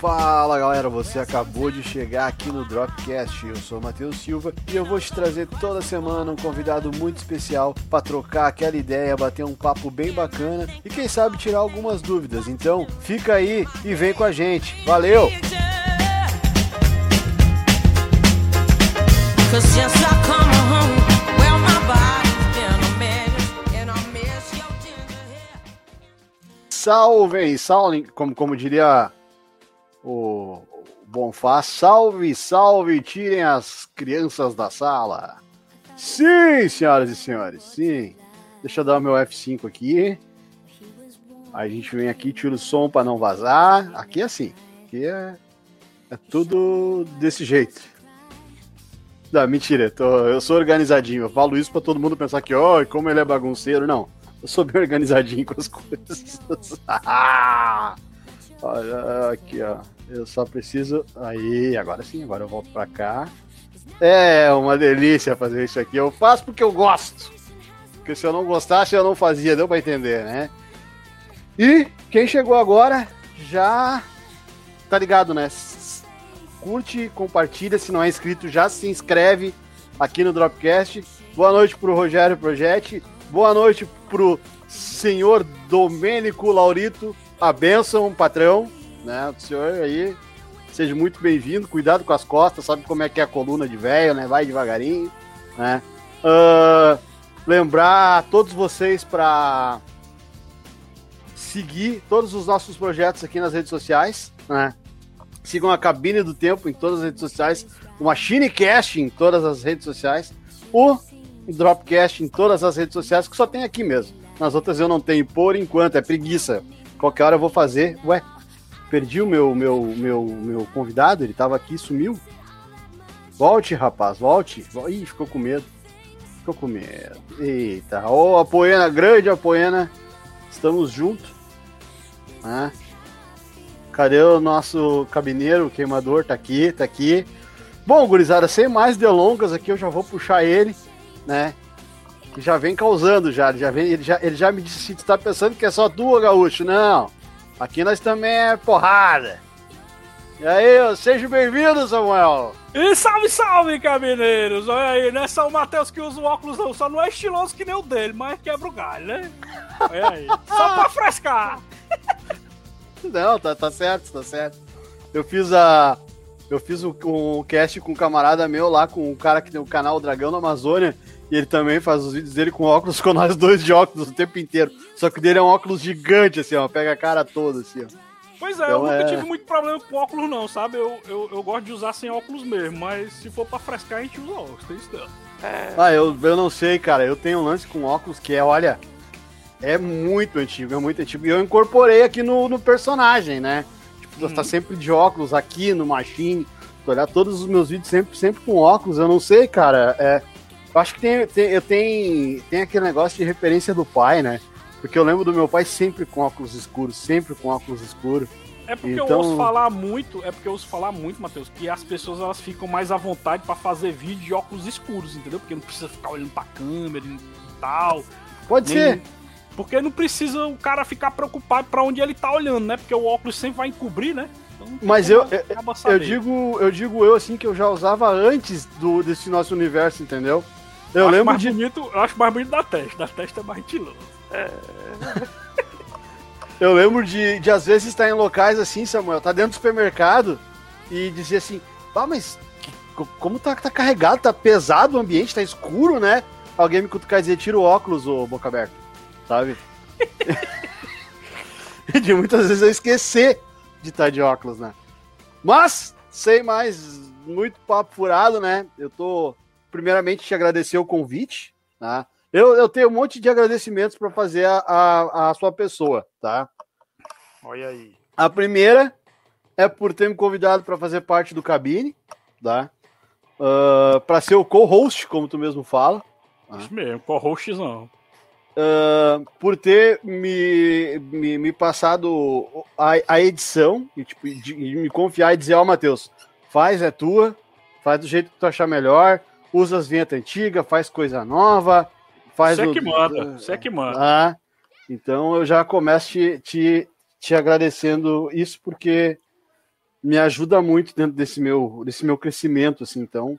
Fala galera, você acabou de chegar aqui no Dropcast. Eu sou o Matheus Silva e eu vou te trazer toda semana um convidado muito especial para trocar aquela ideia, bater um papo bem bacana e quem sabe tirar algumas dúvidas. Então, fica aí e vem com a gente. Valeu! Salve, salve, como, como diria o Bonfá, salve, salve, tirem as crianças da sala. Sim, senhoras e senhores, sim. Deixa eu dar o meu F5 aqui. A gente vem aqui, tira o som para não vazar. Aqui é assim. Aqui é, é tudo desse jeito. Não, mentira, tô, eu sou organizadinho. Eu falo isso para todo mundo pensar que, ó, oh, como ele é bagunceiro. Não, eu sou bem organizadinho com as coisas. Olha aqui, ó. Eu só preciso. Aí, agora sim, agora eu volto pra cá. É uma delícia fazer isso aqui. Eu faço porque eu gosto. Porque se eu não gostasse, eu não fazia, deu pra entender, né? E quem chegou agora já tá ligado, né? Curte, compartilha. Se não é inscrito, já se inscreve aqui no Dropcast. Boa noite pro Rogério Projetti. Boa noite pro senhor Domênico Laurito a benção, patrão, né? O senhor aí, seja muito bem-vindo. Cuidado com as costas, sabe como é que é a coluna de velho, né? Vai devagarinho, né? Uh, lembrar a todos vocês para seguir todos os nossos projetos aqui nas redes sociais, né? Sigam a Cabine do Tempo em todas as redes sociais, o MachineCast em todas as redes sociais, o Dropcast em todas as redes sociais, que só tem aqui mesmo. Nas outras eu não tenho, por enquanto, é preguiça. Qualquer hora eu vou fazer. Ué, perdi o meu, meu, meu, meu convidado, ele tava aqui, sumiu. Volte, rapaz, volte. Ih, ficou com medo. Ficou com medo. Eita, ô, oh, Apoena, grande Apoena. Estamos juntos. Ah. Cadê o nosso cabineiro, o queimador? Tá aqui, tá aqui. Bom, gurizada, sem mais delongas aqui, eu já vou puxar ele, né? Que já vem causando já, já vem, ele já, ele já me disse, tu tá pensando que é só tu, gaúcho? Não, aqui nós também é porrada. E aí, seja bem-vindo, Samuel. E salve, salve, camineiros! Olha aí, não é só o Matheus que usa o óculos não, só não é estiloso que nem o dele, mas quebra o galho, né? Olha aí, só pra frescar. Não, tá, tá certo, tá certo. Eu fiz a... Eu fiz um, um cast com um camarada meu lá, com um cara que tem o canal Dragão na Amazônia, e ele também faz os vídeos dele com óculos, com nós dois de óculos o tempo inteiro. Só que o dele é um óculos gigante, assim, ó. Pega a cara toda, assim, ó. Pois é, então, eu nunca é... tive muito problema com óculos, não, sabe? Eu, eu, eu gosto de usar sem óculos mesmo, mas se for pra frescar, a gente usa óculos, tem isso não. É... Ah, eu, eu não sei, cara. Eu tenho um lance com óculos que é, olha, é muito antigo, é muito antigo. E eu incorporei aqui no, no personagem, né? Tipo, hum. tá sempre de óculos aqui no Machine. Olhar todos os meus vídeos sempre, sempre com óculos. Eu não sei, cara. É, eu acho que tem, tem, eu tenho, tem aquele negócio de referência do pai, né? Porque eu lembro do meu pai sempre com óculos escuros, sempre com óculos escuros. É porque então... eu ouço falar muito, é porque eu ouço falar muito, Matheus, que as pessoas elas ficam mais à vontade para fazer vídeo de óculos escuros, entendeu? Porque não precisa ficar olhando pra câmera e tal. Pode nem... ser. Porque não precisa o cara ficar preocupado para onde ele tá olhando, né? Porque o óculos sempre vai encobrir, né? Então, Mas eu, eu, eu, digo, eu digo eu assim que eu já usava antes do desse nosso universo, entendeu? Eu, eu lembro de. Bonito, eu acho mais bonito da testa. Da testa é mais estiloso. É. eu lembro de, de, às vezes, estar em locais assim, Samuel, tá dentro do supermercado e dizer assim: ah, mas como tá, tá carregado, tá pesado o ambiente, tá escuro, né? Alguém me cutucar e dizer: tira o óculos, ô boca aberta. Sabe? de muitas vezes eu esquecer de estar de óculos, né? Mas, sem mais, muito papo furado, né? Eu tô primeiramente te agradecer o convite, tá? Eu, eu tenho um monte de agradecimentos para fazer a, a, a, sua pessoa, tá? Olha aí. A primeira é por ter me convidado para fazer parte do cabine, tá? Uh, ah, para ser o co-host, como tu mesmo fala. Tá? Isso mesmo, co-host não. Uh, por ter me, me, me passado a, a edição e, tipo, de, de me confiar e dizer, ó, oh, Matheus, faz, é tua, faz do jeito que tu achar melhor, usa as vinhetas antigas, faz coisa nova, faz. Você é que manda, você é que manda. Ah, então eu já começo te, te, te agradecendo isso, porque me ajuda muito dentro desse meu, desse meu crescimento, assim, então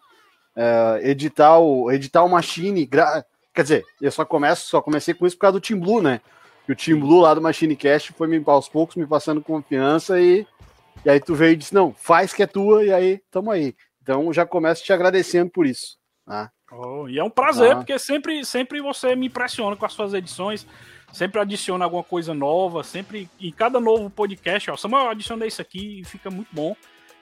é, editar o editar o Machine, gra... quer dizer, eu só começo, só comecei com isso por causa do Team Blue, né? E o Team Blue lá do Machine Cast foi me aos poucos me passando confiança e e aí tu veio e disse, não, faz que é tua, e aí tamo aí. Então já começo te agradecendo por isso. Tá? Oh, e é um prazer, ah. porque sempre, sempre você me impressiona com as suas edições, sempre adiciona alguma coisa nova, sempre. Em cada novo podcast, ó, Samuel, eu adicionei isso aqui e fica muito bom.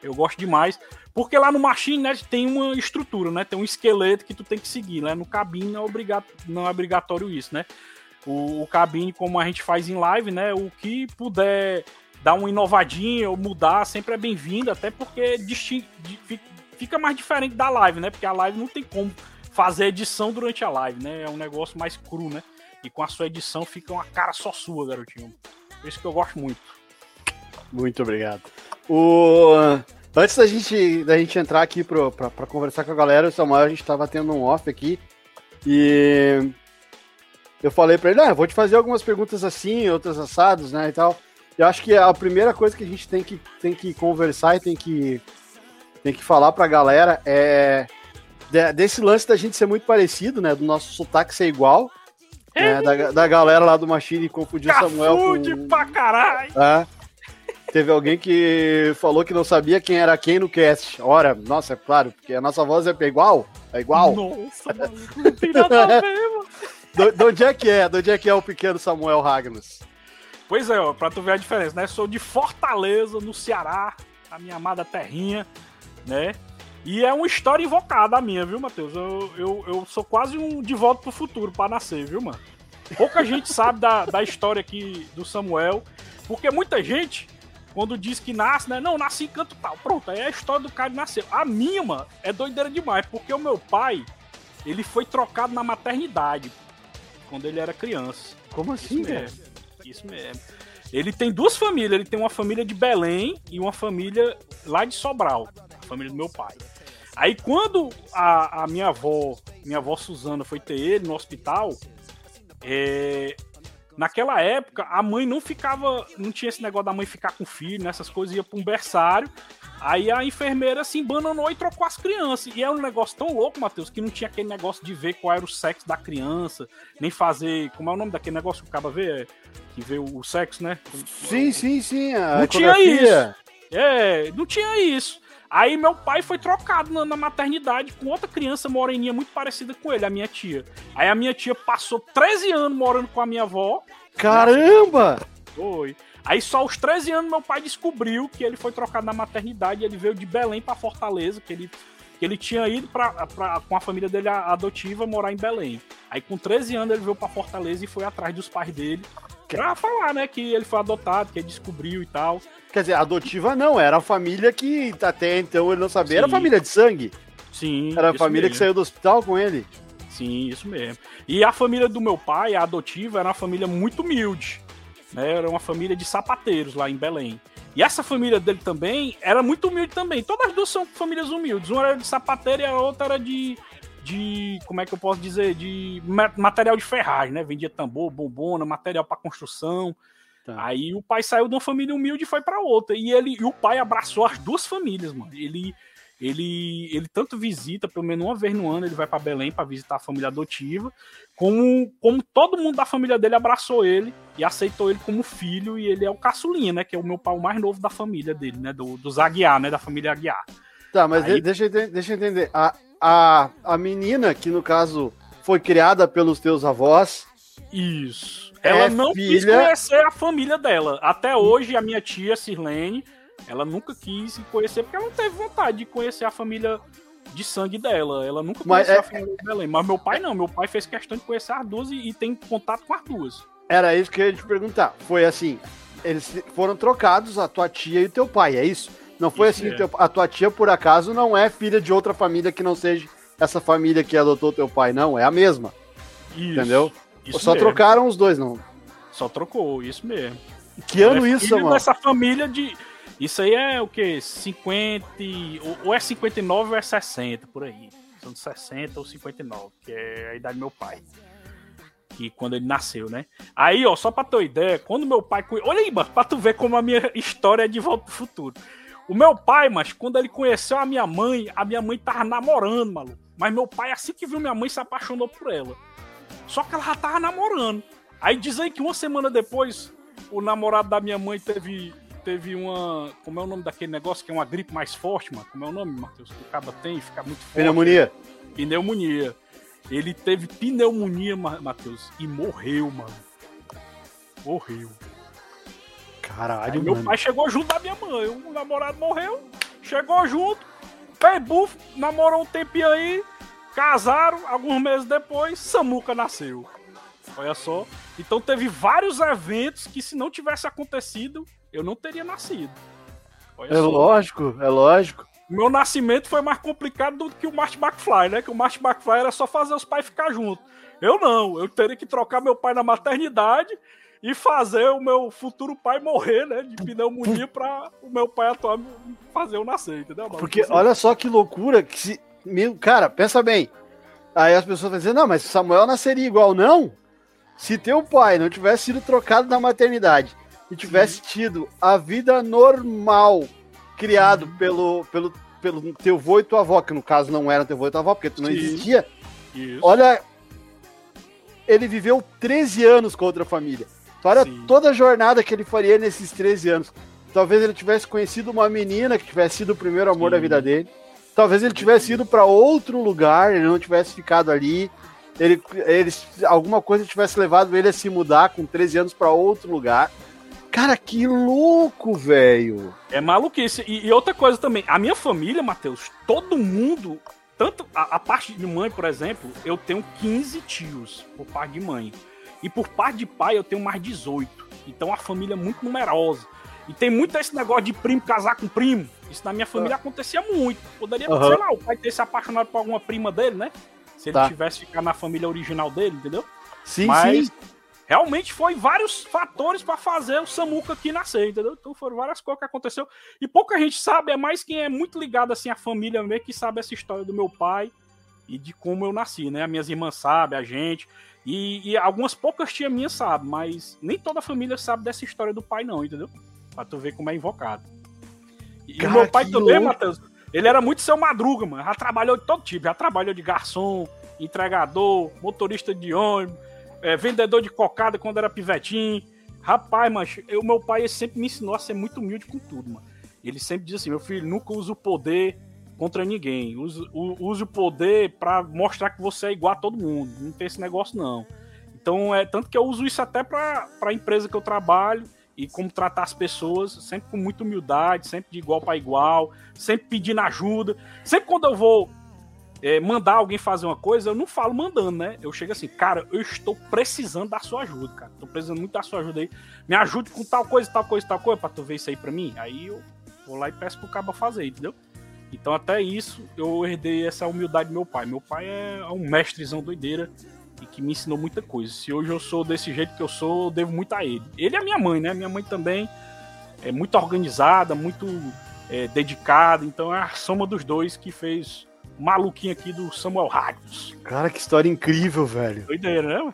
Eu gosto demais. Porque lá no Machine Net tem uma estrutura, né? Tem um esqueleto que tu tem que seguir, né? No cabine não é, obrigato, não é obrigatório isso, né? O, o cabine, como a gente faz em live, né? O que puder dar uma inovadinha ou mudar sempre é bem-vindo, até porque fica mais diferente da live, né? Porque a live não tem como fazer edição durante a live, né? É um negócio mais cru, né? E com a sua edição fica uma cara só sua, garotinho. Por isso que eu gosto muito. Muito obrigado. O... Antes da gente, da gente entrar aqui para conversar com a galera, o Samuel, a gente estava tendo um off aqui e eu falei para ele, ah, vou te fazer algumas perguntas assim, outras assados, né, e tal. Eu acho que a primeira coisa que a gente tem que, tem que conversar e tem que, tem que falar para a galera é desse lance da gente ser muito parecido, né, do nosso sotaque ser igual, né, da, da galera lá do Machine confundir o Samuel com... pra caralho! É. Teve alguém que falou que não sabia quem era quem no cast. Ora, nossa, é claro, porque a nossa voz é igual. É igual. Nossa, mano, não tem nada a ver, mano. De onde é que é? De onde é que é o pequeno Samuel Ragnos? Pois é, ó, pra tu ver a diferença, né? Sou de Fortaleza, no Ceará, a minha amada terrinha, né? E é uma história invocada a minha, viu, Matheus? Eu, eu, eu sou quase um de volta pro futuro para nascer, viu, mano? Pouca gente sabe da, da história aqui do Samuel, porque muita gente quando diz que nasce, né? Não, nasci em canto tal. Pronto, aí é a história do cara que nasceu. A minha, mano, é doideira demais, porque o meu pai, ele foi trocado na maternidade quando ele era criança. Como assim, velho? Isso mesmo. Ele tem duas famílias, ele tem uma família de Belém e uma família lá de Sobral, família do meu pai. Aí quando a, a minha avó, minha avó Suzana foi ter ele no hospital, é, Naquela época, a mãe não ficava. Não tinha esse negócio da mãe ficar com o filho, nessas né, coisas, ia pra um berçário. Aí a enfermeira se embananou e trocou as crianças. E é um negócio tão louco, Matheus, que não tinha aquele negócio de ver qual era o sexo da criança, nem fazer. Como é o nome daquele negócio que acaba ver? Que vê o sexo, né? Sim, sim, sim. não tinha isso. É, não tinha isso. Aí meu pai foi trocado na, na, maternidade com outra criança moreninha muito parecida com ele, a minha tia. Aí a minha tia passou 13 anos morando com a minha avó. Caramba! Foi. Aí só aos 13 anos meu pai descobriu que ele foi trocado na maternidade, ele veio de Belém para Fortaleza, que ele que ele tinha ido pra, pra, com a família dele adotiva morar em Belém. Aí com 13 anos ele veio para Fortaleza e foi atrás dos pais dele pra falar, né, que ele foi adotado, que ele descobriu e tal. Quer dizer, adotiva não, era a família que até então ele não sabia, Sim. era a família de sangue. Sim. Era a família mesmo. que saiu do hospital com ele. Sim, isso mesmo. E a família do meu pai, a adotiva, era uma família muito humilde. Né? Era uma família de sapateiros lá em Belém. E essa família dele também era muito humilde também. Todas as duas são famílias humildes. Uma era de sapateiro e a outra era de, de como é que eu posso dizer, de material de ferragem, né? Vendia tambor, bombona, material para construção. Tá. Aí o pai saiu de uma família humilde e foi para outra. E ele e o pai abraçou as duas famílias, mano. Ele ele, ele tanto visita, pelo menos uma vez no ano, ele vai para Belém para visitar a família adotiva, como, como todo mundo da família dele abraçou ele e aceitou ele como filho, e ele é o caçulinha, né? Que é o meu pai o mais novo da família dele, né? Do, dos Aguiar, né? Da família Aguiar. Tá, mas Aí... deixa, eu, deixa eu entender. A, a, a menina, que no caso foi criada pelos teus avós. Isso. Ela é não filha... quis conhecer a família dela. Até hoje, a minha tia, Sirlene, ela nunca quis conhecer, porque ela não teve vontade de conhecer a família de sangue dela. Ela nunca conheceu é... a família de Belém. Mas meu pai não, meu pai fez questão de conhecer as duas e, e tem contato com as duas. Era isso que eu ia te perguntar. Foi assim, eles foram trocados, a tua tia e o teu pai, é isso? Não foi isso assim, é. teu, a tua tia, por acaso, não é filha de outra família que não seja essa família que adotou teu pai, não, é a mesma. Isso, Entendeu? Isso Só mesmo. trocaram os dois, não? Só trocou, isso mesmo. Que ano é isso, mano? Essa família de isso aí é o que? 50. Ou é 59 ou é 60, por aí. São de 60 ou 59, que é a idade do meu pai. Que quando ele nasceu, né? Aí, ó, só pra ter uma ideia, quando meu pai. Olha aí, mano, pra tu ver como a minha história é de volta pro futuro. O meu pai, mas quando ele conheceu a minha mãe, a minha mãe tava namorando, maluco. Mas meu pai, assim que viu minha mãe, se apaixonou por ela. Só que ela já tava namorando. Aí diz aí que uma semana depois, o namorado da minha mãe teve, teve uma. Como é o nome daquele negócio que é uma gripe mais forte, mano? Como é o nome, Matheus? Que o caba tem fica muito forte. Pneumonia. Pneumonia. Ele teve pneumonia, Matheus, e morreu, mano. Morreu. Caralho, Aí meu mano. pai chegou junto da minha mãe. O namorado morreu, chegou junto, fez bufo, namorou um tempinho aí, casaram, alguns meses depois, Samuca nasceu. Olha só. Então teve vários eventos que se não tivesse acontecido, eu não teria nascido. Olha É só. lógico, é lógico. Meu nascimento foi mais complicado do que o Marty McFly, né? Que o Marty McFly era só fazer os pais ficar juntos. Eu não, eu teria que trocar meu pai na maternidade e fazer o meu futuro pai morrer, né? De pneumonia pra o meu pai atual fazer eu nascer, entendeu? Porque olha só que loucura que se. Meu, cara, pensa bem. Aí as pessoas vão dizer, não, mas Samuel nasceria igual. Não! Se teu pai não tivesse sido trocado na maternidade e tivesse tido a vida normal criado pelo, pelo, pelo teu avô e tua avó, que no caso não era teu avô e tua avó, porque tu não Sim. existia, Isso. olha. Ele viveu 13 anos com outra família. Olha Sim. toda a jornada que ele faria nesses 13 anos. Talvez ele tivesse conhecido uma menina que tivesse sido o primeiro amor da vida dele. Talvez ele tivesse ido para outro lugar, ele não tivesse ficado ali. Ele, ele, alguma coisa tivesse levado ele a se mudar com 13 anos para outro lugar. Cara, que louco, velho. É maluquice. E, e outra coisa também, a minha família, Matheus, todo mundo, tanto a, a parte de mãe, por exemplo, eu tenho 15 tios por parte de mãe. E por parte de pai eu tenho mais 18. Então a família é muito numerosa. E tem muito esse negócio de primo casar com primo. Isso na minha família acontecia muito. Poderia, Aham. sei lá, o pai ter se apaixonado por alguma prima dele, né? Se ele Tá. tivesse ficado na família original dele, entendeu? Sim, Mas sim. realmente foi vários fatores para fazer o Samuca aqui nascer, entendeu? Então foram várias coisas que aconteceu. E pouca gente sabe, é mais quem é muito ligado assim à família mesmo que sabe essa história do meu pai e de como eu nasci, né? As minhas irmãs sabem, a gente. E, e algumas poucas tias minhas sabem, mas nem toda a família sabe dessa história do pai, não, entendeu? Pra tu ver como é invocado. E Cara, meu pai também, louco. Matheus, ele era muito seu madruga, mano. Já trabalhou de todo tipo. Já trabalhou de garçom, entregador, motorista de ônibus, é, vendedor de cocada quando era pivetinho. Rapaz, mas o meu pai sempre me ensinou a ser muito humilde com tudo, mano. Ele sempre diz assim: meu filho, nunca use o poder contra ninguém. Use, use o poder pra mostrar que você é igual a todo mundo. Não tem esse negócio, não. Então, é tanto que eu uso isso até pra, pra empresa que eu trabalho e como tratar as pessoas, sempre com muita humildade, sempre de igual para igual, sempre pedindo ajuda. Sempre quando eu vou é, mandar alguém fazer uma coisa, eu não falo mandando, né? Eu chego assim, cara, eu estou precisando da sua ajuda, cara. Tô precisando muito da sua ajuda aí. Me ajude com tal coisa, tal coisa, tal coisa, pra tu ver isso aí pra mim. Aí eu vou lá e peço pro cabo fazer, entendeu? Então até isso eu herdei essa humildade do meu pai. Meu pai é um mestrezão doideira e que me ensinou muita coisa. Se hoje eu sou desse jeito que eu sou, eu devo muito a ele. Ele é minha mãe, né? Minha mãe também é muito organizada, muito é, dedicada. Então é a soma dos dois que fez o maluquinho aqui do Samuel Rádios. Cara, que história incrível, velho. Doideira, né?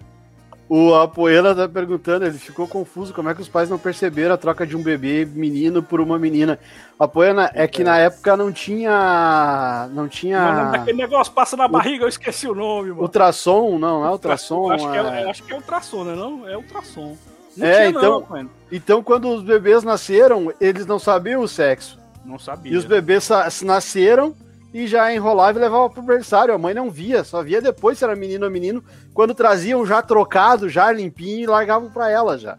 O Apoela tá perguntando, ele ficou confuso como é que os pais não perceberam a troca de um bebê menino por uma menina. Apoela, é que na época não tinha. Não tinha. daquele negócio passa na barriga, eu esqueci o nome, mano. Ultrassom, não, não é ultrassom. acho, que é, é- acho que é ultrassom, né? Não? É ultrassom. Não É, tinha, então- não. Então, quando os bebês nasceram, eles não sabiam o sexo. Não sabia. E os bebês nasceram e já enrolava e levava pro berçário. A mãe não via, só via depois se era menino ou menino, quando traziam já trocado, já limpinho e largavam pra ela já.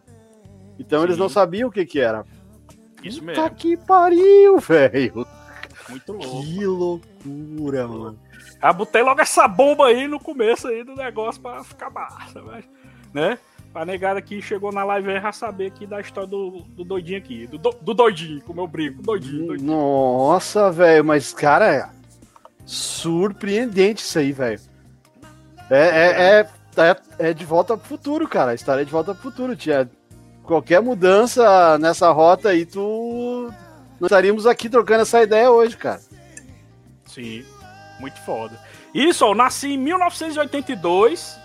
Então eles Sim. não sabiam o que que era. Isso Puta mesmo. que pariu, velho. Muito louco. Que loucura, mano. Ah, botei logo essa bomba aí no começo aí do negócio pra ficar massa, mas, né? Pra negada que chegou na live aí já saber aqui da história do, do doidinho aqui. Do, do- do doidinho, como eu brinco. Doidinho, doidinho. Nossa, velho, mas, cara, surpreendente isso aí, velho. É, é, é, é, é de volta pro futuro, cara. A história é de volta pro futuro. Tinha qualquer mudança nessa rota aí, tu. Nós estaríamos aqui trocando essa ideia hoje, cara. Sim, muito foda. Isso, eu nasci em 1982.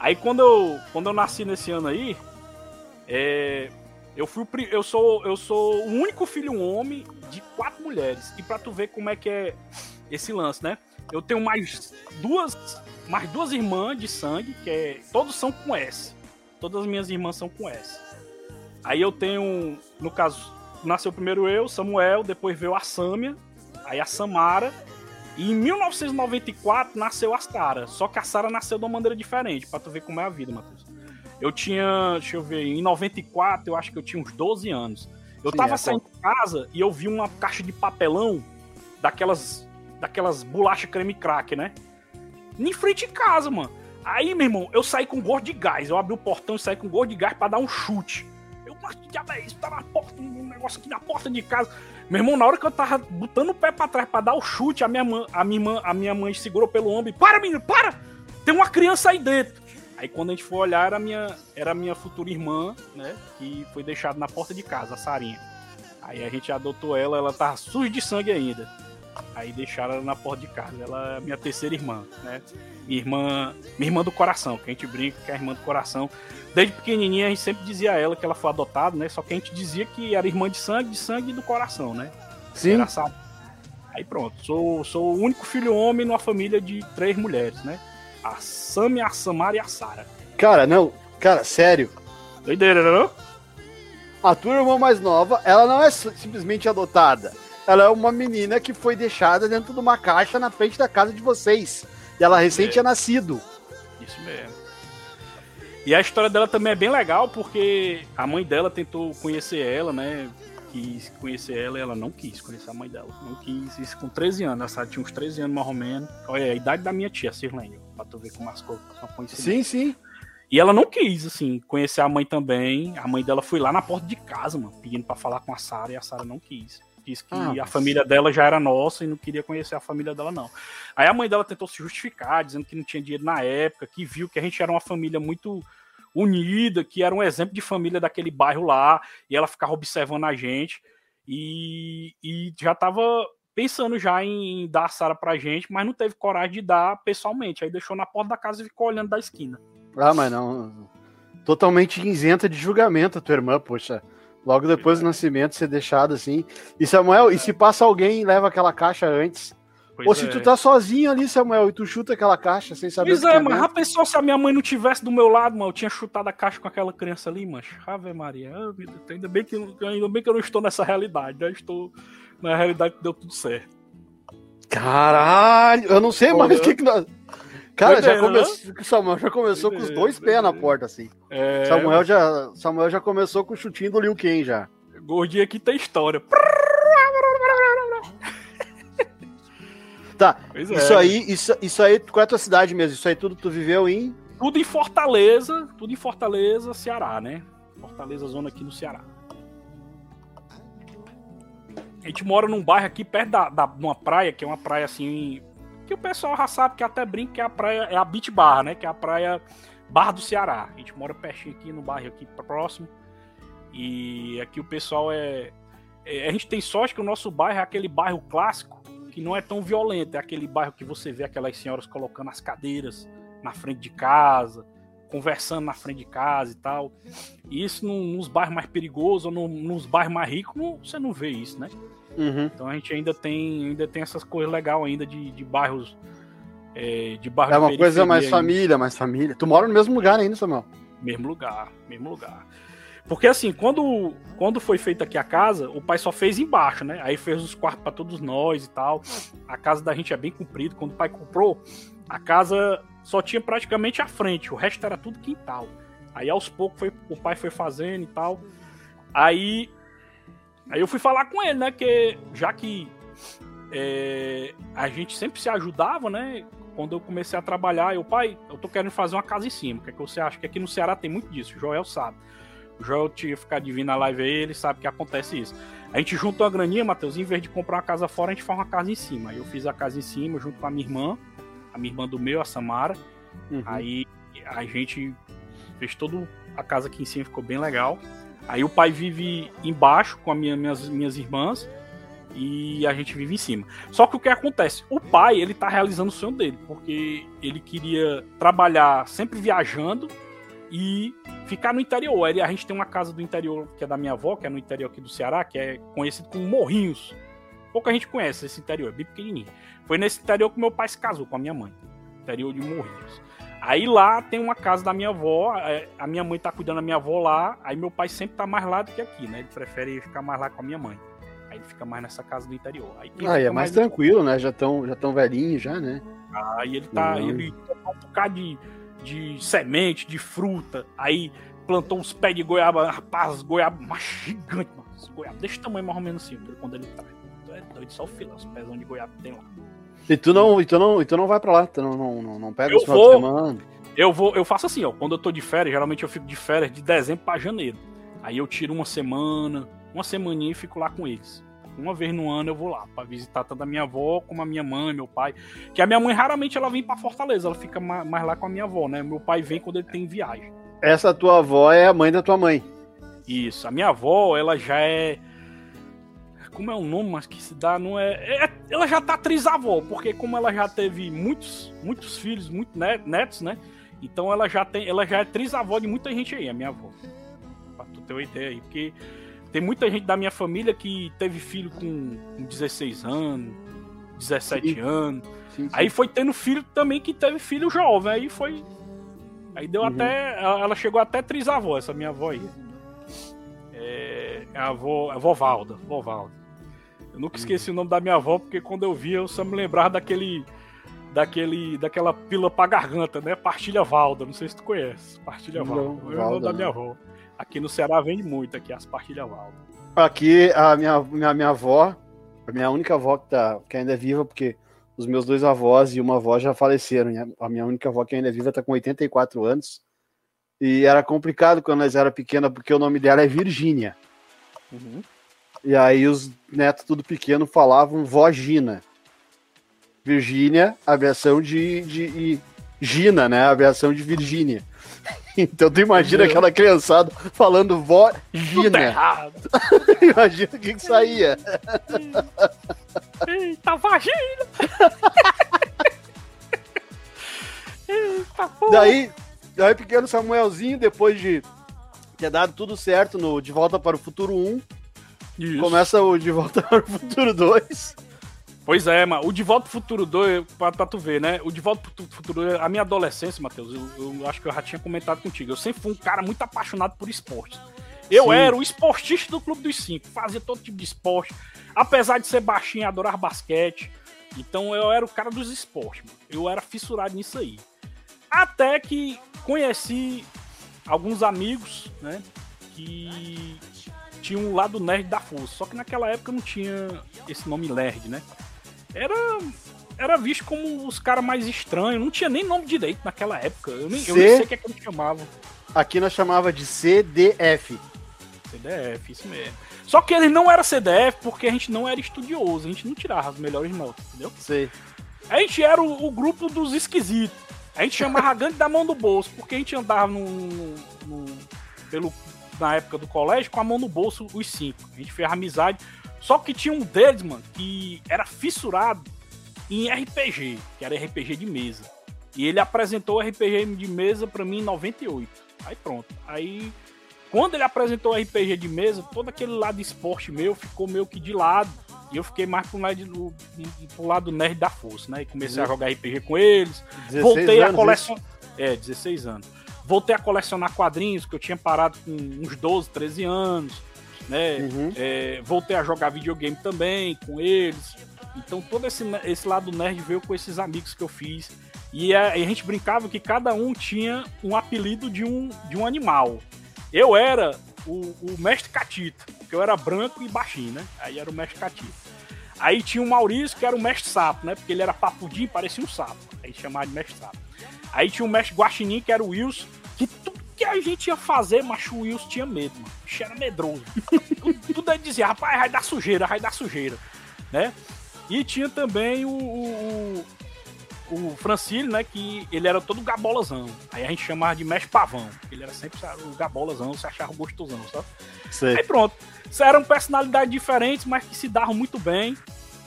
Aí quando eu, quando eu nasci nesse ano aí, é, Eu fui eu sou eu sou o único filho homem de quatro mulheres. E para tu ver como é que é esse lance, né? Eu tenho mais duas mais duas irmãs de sangue, que é todos são com S. Todas as minhas irmãs são com S. Aí eu tenho, no caso, nasceu primeiro eu, Samuel, depois veio a Sâmia, aí a Samara, e em 1994 nasceu a Sara. Só que a Sara nasceu de uma maneira diferente, para tu ver como é a vida, Matheus. Eu tinha, deixa eu ver, em 94 eu acho que eu tinha uns 12 anos. Eu Sim, tava é, saindo de casa e eu vi uma caixa de papelão daquelas daquelas bolacha creme crack, né? Em frente de casa, mano. Aí, meu irmão, eu saí com gosto de gás. Eu abri o portão e saí com gosto de gás para dar um chute. Eu, mas que diabo é isso? Tá na porta, um negócio aqui na porta de casa. Meu irmão, na hora que eu tava botando o pé pra trás pra dar o chute, a minha, mãe, a minha, mãe, a minha mãe segurou pelo ombro e para, menino, para! Tem uma criança aí dentro. Aí quando a gente foi olhar, era a minha, era a minha futura irmã, né? Que foi deixada na porta de casa, a Sarinha. Aí a gente adotou ela, ela tava suja de sangue ainda. Aí deixaram ela na porta de casa. Ela é minha terceira irmã, né? Minha irmã, minha irmã do coração, que a gente brinca que é a irmã do coração. Desde pequenininha a gente sempre dizia a ela que ela foi adotada, né? Só que a gente dizia que era irmã de sangue, de sangue e do coração, né? Sim. Engraçado. Aí pronto, sou, sou o único filho homem numa família de três mulheres, né? A Sam, a Samara e a Sara. Cara, não, cara, sério. Doideira, não? A tua irmã mais nova, ela não é simplesmente adotada ela é uma menina que foi deixada dentro de uma caixa na frente da casa de vocês. E ela recém é. tinha nascido. Isso mesmo. E a história dela também é bem legal, porque a mãe dela tentou conhecer ela, né? Quis conhecer ela e ela não quis conhecer a mãe dela. Não quis. Isso com 13 anos. Ela tinha uns 13 anos mais ou menos. Olha, a idade da minha tia, Sirlene. Pra tu ver como as coisas são. Sim, sim. E ela não quis, assim, conhecer a mãe também. A mãe dela foi lá na porta de casa, mano, pedindo para falar com a Sara e a Sara não quis. Disse que ah, a família dela já era nossa e não queria conhecer a família dela, não. Aí a mãe dela tentou se justificar, dizendo que não tinha dinheiro na época, que viu que a gente era uma família muito unida, que era um exemplo de família daquele bairro lá, e ela ficava observando a gente, e, e já estava pensando já em, dar a Sara pra gente, mas não teve coragem de dar pessoalmente. Aí deixou na porta da casa e ficou olhando da esquina. Ah, mas não. Totalmente isenta de julgamento a tua irmã, poxa. Logo depois do nascimento ser deixado assim. E Samuel, e se passa alguém e leva aquela caixa antes? Pois Ou se é. tu tá sozinho ali, Samuel, e tu chuta aquela caixa sem saber. Pois é, mas já pensou se a minha mãe não tivesse do meu lado, mano? Eu tinha chutado a caixa com aquela criança ali, mas Ave Maria, ainda bem, que, ainda bem que eu não estou nessa realidade, né? Estou na realidade que deu tudo certo. Caralho, eu não sei mais o que, que nós. Cara, já começou, né? Samuel já começou com os dois pés na porta, assim. É... Samuel, já, Samuel já começou com o chutinho do Liu Kang já. Gordinho aqui tem história. Tá, é. isso aí, isso, isso aí, qual é a tua cidade mesmo? Isso aí tudo tu viveu em? Tudo em Fortaleza, tudo em Fortaleza, Ceará, né? Fortaleza, zona aqui no Ceará. A gente mora num bairro aqui perto da, da uma praia, que é uma praia assim, que o pessoal já sabe que até brinca que é a praia é a Beach Barra, né? Que é a praia Barra do Ceará. A gente mora pertinho aqui no bairro aqui próximo. E aqui o pessoal é, é, a gente tem sorte que o nosso bairro é aquele bairro clássico que não é tão violento, é aquele bairro que você vê aquelas senhoras colocando as cadeiras na frente de casa, conversando na frente de casa e tal. E isso nos bairros mais perigosos ou no, nos bairros mais ricos, você não vê isso, né? Uhum. Então a gente ainda tem, ainda tem essas coisas legais ainda de, de bairros. É, de bairros É uma coisa mais ainda. família, mais família. Tu mora no mesmo lugar ainda, Samuel? Mesmo lugar, mesmo lugar. Porque assim, quando, quando foi feita aqui a casa, o pai só fez embaixo, né? Aí fez os quartos para todos nós e tal. A casa da gente é bem comprida. Quando o pai comprou, a casa só tinha praticamente a frente, o resto era tudo quintal. Aí aos poucos foi, o pai foi fazendo e tal. Aí Aí eu fui falar com ele, né? Que já que é, a gente sempre se ajudava, né? Quando eu comecei a trabalhar, eu, pai, eu tô querendo fazer uma casa em cima. O que, é que você acha? Que aqui no Ceará tem muito disso. O Joel sabe. O Joel tinha ficar divino na live aí, ele sabe que acontece isso. A gente juntou a graninha, Matheus, em vez de comprar uma casa fora, a gente faz uma casa em cima. Aí eu fiz a casa em cima junto com a minha irmã, a minha irmã do meu, a Samara. Uhum. Aí a gente fez toda a casa aqui em cima, ficou bem legal. Aí o pai vive embaixo com as minha, minhas, minhas irmãs e a gente vive em cima. Só que o que acontece? O pai, ele tá realizando o sonho dele, porque ele queria trabalhar sempre viajando e ficar no interior. A gente tem uma casa do interior que é da minha avó, que é no interior aqui do Ceará, que é conhecido como Morrinhos. Pouca gente conhece esse interior, é bem pequenininho. Foi nesse interior que meu pai se casou com a minha mãe. Interior de Morrinhos. Aí lá tem uma casa da minha avó, é, a minha mãe tá cuidando da minha avó lá, aí meu pai sempre tá mais lá do que aqui, né? Ele prefere ficar mais lá com a minha mãe. Aí ele fica mais nessa casa do interior. Aí ah, é mais, mais tranquilo, né? Já estão já tão velhinhos já, né? Aí ele tá, uhum. ele tá um bocado de, de semente, de fruta, aí plantou uns pés de goiaba, rapaz, goiaba mais gigante, mano. Goiaba desse tamanho mais ou menos assim, quando ele traz. É doido, só o filé, os pés de goiaba que tem lá. E tu não, e tu não, e tu não vai pra lá, tu não, não, não, não pega eu os vou, semana. Eu vou, eu faço assim, ó. Quando eu tô de férias, geralmente eu fico de férias de dezembro para janeiro. Aí eu tiro uma semana, uma semaninha e fico lá com eles. Uma vez no ano eu vou lá para visitar tanto a minha avó como a minha mãe, meu pai. Que a minha mãe raramente ela vem para Fortaleza, ela fica mais lá com a minha avó, né? Meu pai vem quando ele tem viagem. Essa tua avó é a mãe da tua mãe. Isso. A minha avó, ela já é como é o nome mas que se dá, não é, é, ela já tá trisavó, porque como ela já teve muitos, muitos filhos, muitos netos, né? Então ela já tem, ela já é trisavó de muita gente aí, a minha avó. Pra tu ter uma ideia aí, porque tem muita gente da minha família que teve filho com, com 16 anos, 17 sim. anos. Sim, sim. Aí foi tendo filho também que teve filho jovem, aí foi Aí deu uhum. até. Ela chegou até trisavó, essa minha avó aí. É, é a avó, a avó Valda. Avó Valda. Eu nunca esqueci o nome da minha avó, porque quando eu via, eu só me lembrava daquele. Daquele, daquela pila pra garganta, né? Partilha Valda, não sei se tu conhece. Partilha Valda. Não, é o nome da minha avó. Aqui no Ceará vende muito aqui as Partilha Valda. Aqui a minha, minha, minha avó, a minha única avó que, tá, que ainda é viva, porque os meus dois avós e uma avó já faleceram. A minha única avó que ainda é viva está com 84 anos. E era complicado quando nós era pequena, porque o nome dela é Virgínia. Uhum. E aí os netos tudo pequeno falavam Vogina. Virgínia, aviação de, de, de Gina, né? Aviação de Virgínia. Então tu imagina aquela criançada falando vó Gina. imagina o que, que saía. Eita, vagina! Eita, Daí, daí pequeno Samuelzinho, depois de ter dado tudo certo no De Volta para o Futuro 1, isso. Começa o De Volta para o Futuro 2. Pois é, mano. O De Volta pro Futuro 2, pra, pra, tu ver, né? O De Volta pro Futuro 2, a minha adolescência, Matheus, eu, eu, acho que eu já tinha comentado contigo. Eu sempre fui um cara muito apaixonado por esporte. Eu Sim. era o esportista do Clube dos Cinco, fazia todo tipo de esporte. Apesar de ser baixinho, adorar basquete. Então eu era o cara dos esportes, mano. Eu era fissurado nisso aí. Até que conheci alguns amigos, né? Que tinha um lado nerd da força. Só que naquela época não tinha esse nome nerd, né? Era era visto como os caras mais estranhos. Não tinha nem nome direito naquela época. Eu nem, C... eu nem sei o que é que eles chamavam. Aqui nós chamava de CDF. CDF, isso mesmo. Só que ele não era CDF porque a gente não era estudioso, a gente não tirava as melhores notas, entendeu? Sei. A gente era o, o grupo dos esquisitos. A gente chamava a gangue da mão do bolso, porque a gente andava no, no, no, pelo na época do colégio com a mão no bolso, os cinco. A gente fez amizade. Só que tinha um deles, mano, que era fissurado em RPG, que era RPG de mesa. E ele apresentou RPG de mesa para mim em 98. Aí pronto. Aí quando ele apresentou o RPG de mesa, todo aquele lado esporte meu ficou meio que de lado. E eu fiquei mais pro lado, pro lado nerd da força, né? E comecei a jogar RPG com eles. Voltei a coleção. É, 16 anos voltei a colecionar quadrinhos, que eu tinha parado com uns 12, 13 anos, né? Uhum. É, voltei a jogar videogame também com eles. Então todo esse, esse lado nerd veio com esses amigos que eu fiz. E a, a gente brincava que cada um tinha um apelido de um, de um animal. Eu era o, o mestre catita, porque eu era branco e baixinho, né? Aí era o mestre catita. Aí tinha o Maurício, que era o mestre sapo, né? Porque ele era papudinho, parecia um sapo. Aí chamava de mestre sapo. Aí tinha o mestre Guaxinim, que era o Wilson, que tudo que a gente ia fazer, macho, o Wilson tinha medo, mano. O bicho era medroso. tudo, tudo ele dizia, rapaz, vai dar sujeira, vai dar sujeira, né? E tinha também o, o, o Francílio, né? Que ele era todo gabolazão. Aí a gente chamava de mestre pavão. Ele era sempre o gabolazão, você achava gostosão, sabe? Sei. Aí pronto. Eram personalidades diferentes, mas que se davam muito bem.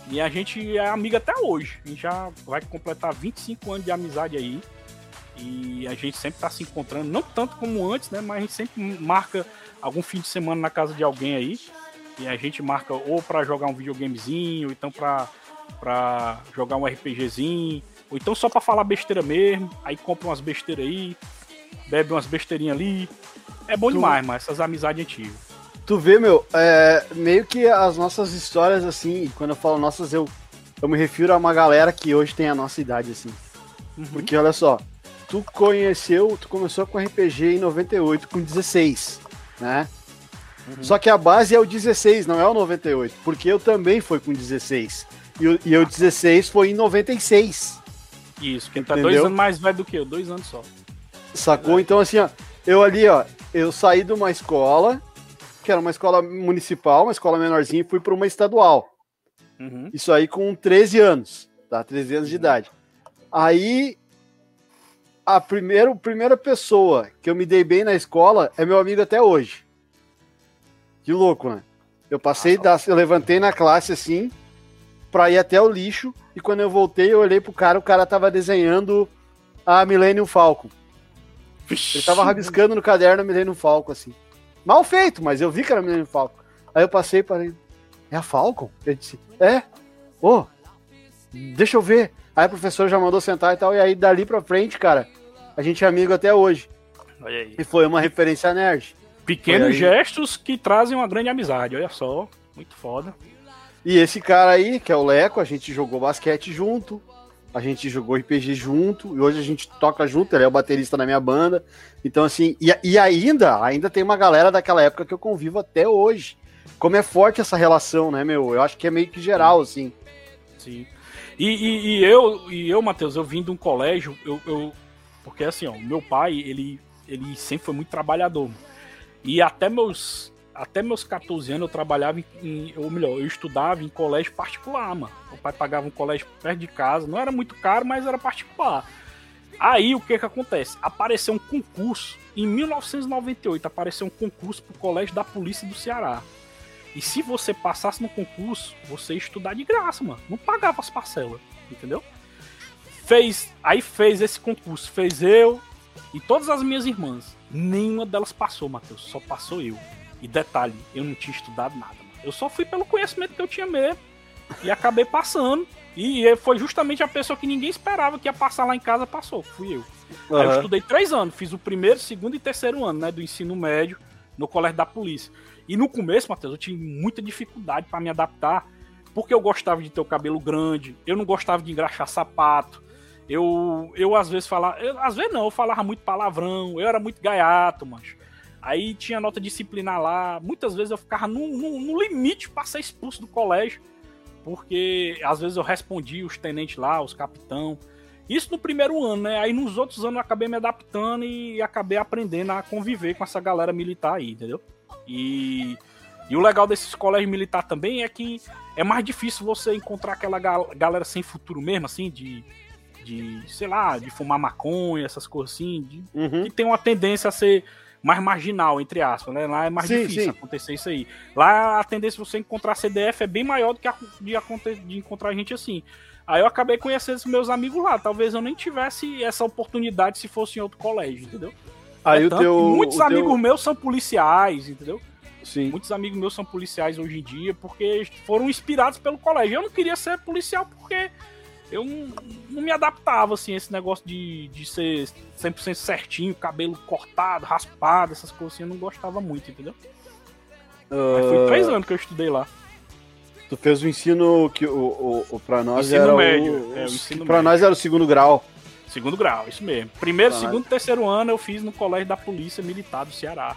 E a gente é amigo até hoje. A gente já vai completar 25 anos de amizade aí. E a gente sempre tá se encontrando, não tanto como antes, né? Mas a gente sempre marca algum fim de semana na casa de alguém aí. E a gente marca ou para jogar um videogamezinho, ou então pra, pra jogar um RPGzinho, ou então só para falar besteira mesmo. Aí compra umas besteiras aí, bebe umas besteirinhas ali. É bom demais, mas essas amizades antigas. Tu vê, meu, é, meio que as nossas histórias, assim, quando eu falo nossas, eu, eu me refiro a uma galera que hoje tem a nossa idade, assim. Uhum. Porque olha só, tu conheceu, tu começou com RPG em 98, com 16, né? Uhum. Só que a base é o 16, não é o 98, porque eu também fui com 16. E, o, e o 16 foi em 96. Isso, que tá dois anos mais velho do que eu, dois anos só. Sacou? Então, assim, ó, eu ali, ó, eu saí de uma escola, que era uma escola municipal, uma escola menorzinha, e fui para uma estadual. Uhum. Isso aí com 13 anos, tá? 13 anos de uhum. idade. Aí, a primeira, primeira pessoa que eu me dei bem na escola é meu amigo até hoje. Que louco, né? Eu passei, da, eu levantei na classe assim, pra ir até o lixo, e quando eu voltei, eu olhei pro cara, o cara tava desenhando a Millennium Falcon. Ele tava rabiscando no caderno a Millennium Falcon, assim. Mal feito, mas eu vi que era a Millennium Falcon. Aí eu passei para ele, é a Falcon? Ele disse, é? Ô, oh, deixa eu ver. Aí o professor já mandou sentar e tal, e aí dali pra frente, cara, a gente é amigo até hoje. E foi uma referência nerd. Pequenos gestos que trazem uma grande amizade, olha só. Muito foda. E esse cara aí, que é o Leco, a gente jogou basquete junto, a gente jogou RPG junto, e hoje a gente toca junto, ele é o baterista da minha banda. Então, assim, e, e ainda, ainda tem uma galera daquela época que eu convivo até hoje. Como é forte essa relação, né, meu? Eu acho que é meio que geral, assim. Sim. E, e, e eu, e eu, Matheus, eu vim de um colégio, eu, eu porque assim, ó, meu pai, ele, ele sempre foi muito trabalhador. E até meus até meus 14 anos eu trabalhava em, ou melhor, eu estudava em colégio particular, mano. O pai pagava um colégio perto de casa, não era muito caro, mas era particular. Aí o que que acontece? Apareceu um concurso em 1998, apareceu um concurso pro colégio da polícia do Ceará. E se você passasse no concurso, você ia estudar de graça, mano. Não pagava as parcelas, entendeu? Fez, aí fez esse concurso, fez eu e todas as minhas irmãs. Nenhuma delas passou, Matheus, só passou eu. E detalhe, eu não tinha estudado nada. Mano. Eu só fui pelo conhecimento que eu tinha mesmo. E acabei passando. E foi justamente a pessoa que ninguém esperava que ia passar lá em casa, passou. Fui eu. Uhum. eu estudei três anos. Fiz o primeiro, segundo e terceiro ano, né? Do ensino médio no colégio da polícia. E no começo, Matheus, eu tive muita dificuldade para me adaptar. Porque eu gostava de ter o cabelo grande. Eu não gostava de engraxar sapato. Eu, eu às vezes falava. Eu, às vezes não, eu falava muito palavrão. Eu era muito gaiato, mancho. Aí tinha nota disciplinar lá. Muitas vezes eu ficava no, no, no limite para ser expulso do colégio. Porque às vezes eu respondia os tenentes lá, os capitão. Isso no primeiro ano, né? Aí nos outros anos eu acabei me adaptando e acabei aprendendo a conviver com essa galera militar aí, entendeu? E, e o legal desses colégios militar também é que é mais difícil você encontrar aquela galera sem futuro mesmo, assim, de de, sei lá, de fumar maconha, essas coisas assim, de, uhum. que tem uma tendência a ser mais marginal, entre aspas, né? Lá é mais sim, difícil sim. acontecer isso aí. Lá a tendência de você encontrar CDF é bem maior do que a, de, de encontrar gente assim. Aí eu acabei conhecendo os meus amigos lá. Talvez eu nem tivesse essa oportunidade se fosse em outro colégio, entendeu? Aí é o teu, muitos o amigos teu... meus são policiais, entendeu? Sim. Muitos amigos meus são policiais hoje em dia porque foram inspirados pelo colégio. Eu não queria ser policial porque eu não, não, me adaptava, assim, a esse negócio de, de ser 100% certinho, cabelo cortado, raspado, essas coisas assim, eu não gostava muito, entendeu? Uh... foi três anos que eu estudei lá. Tu fez o ensino que o, o, o pra nós ensino era médio, o, é, o ensino pra médio. nós era o segundo grau. Segundo grau, isso mesmo. Primeiro, pra segundo, nós... terceiro ano eu fiz no colégio da Polícia Militar do Ceará.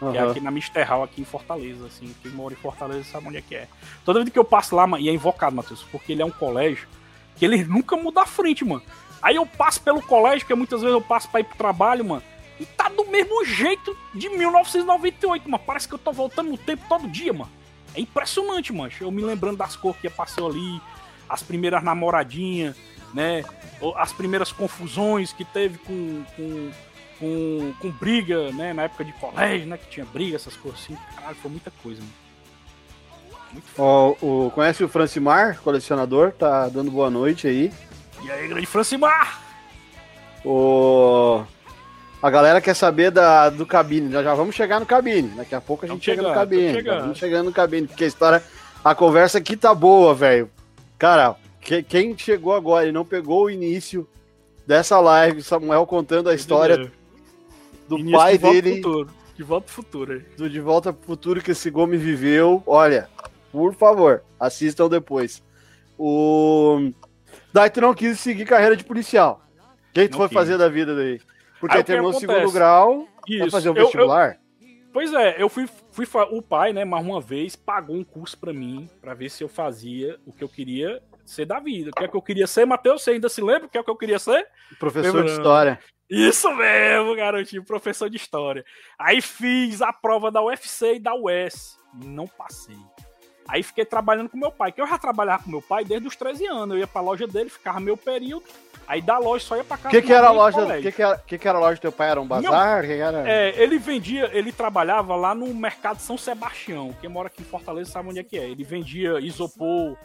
Uhum. Que é aqui na Misterral, aqui em Fortaleza, assim. Quem mora em Fortaleza sabe onde é que é. Toda vez que eu passo lá, e é invocado, Matheus, porque ele é um colégio que ele nunca muda a frente, mano. Aí eu passo pelo colégio, que muitas vezes eu passo pra ir pro trabalho, mano. E tá do mesmo jeito de 1998, mano. Parece que eu tô voltando no tempo todo dia, mano. É impressionante, mano. Eu me lembrando das cores que passou ali, as primeiras namoradinhas, né? As primeiras confusões que teve com, com, com, com briga, né? Na época de colégio, né? Que tinha briga, essas coisas assim. Caralho, foi muita coisa, mano. Ó, o, conhece o Francimar, colecionador? Tá dando boa noite aí. E aí, grande Francimar? O... A galera quer saber da, do cabine. Já, já vamos chegar no cabine. Daqui a pouco a gente chega no cabine. Vamos chegando no cabine, porque a história. A conversa aqui tá boa, velho. Cara, que, quem chegou agora e não pegou o início dessa live, Samuel contando a história do início pai de dele. Futuro. De volta pro futuro. Do De volta pro futuro que esse Gomes viveu. Olha, por favor, assistam depois. O. Daí tu não quis seguir carreira de policial. O que, tu foi quis. fazer da vida daí? Porque Aí, terminou o segundo grau, Isso. vai fazer o um vestibular? Eu, eu, pois é, eu fui, fui. O pai, né, mais uma vez, pagou um curso para mim, para ver se eu fazia o que eu queria ser da vida. O que é que eu queria ser, Matheus? Você ainda se lembra o que é que eu queria ser? Professor Lembrando. de história. Isso mesmo, garotinho, professor de história. Aí fiz a prova da UFC e da UES. Não passei. Aí fiquei trabalhando com meu pai, que eu já trabalhava com meu pai desde os 13 anos. Eu ia pra loja dele, ficava meu período. Aí da loja só ia pra casa. O que, que era a loja? que, que, era, que, que era a loja do teu pai? Era um bazar? Que era? É, ele vendia, ele trabalhava lá no mercado São Sebastião. Quem mora aqui em Fortaleza sabe onde é que é. Ele vendia isopor,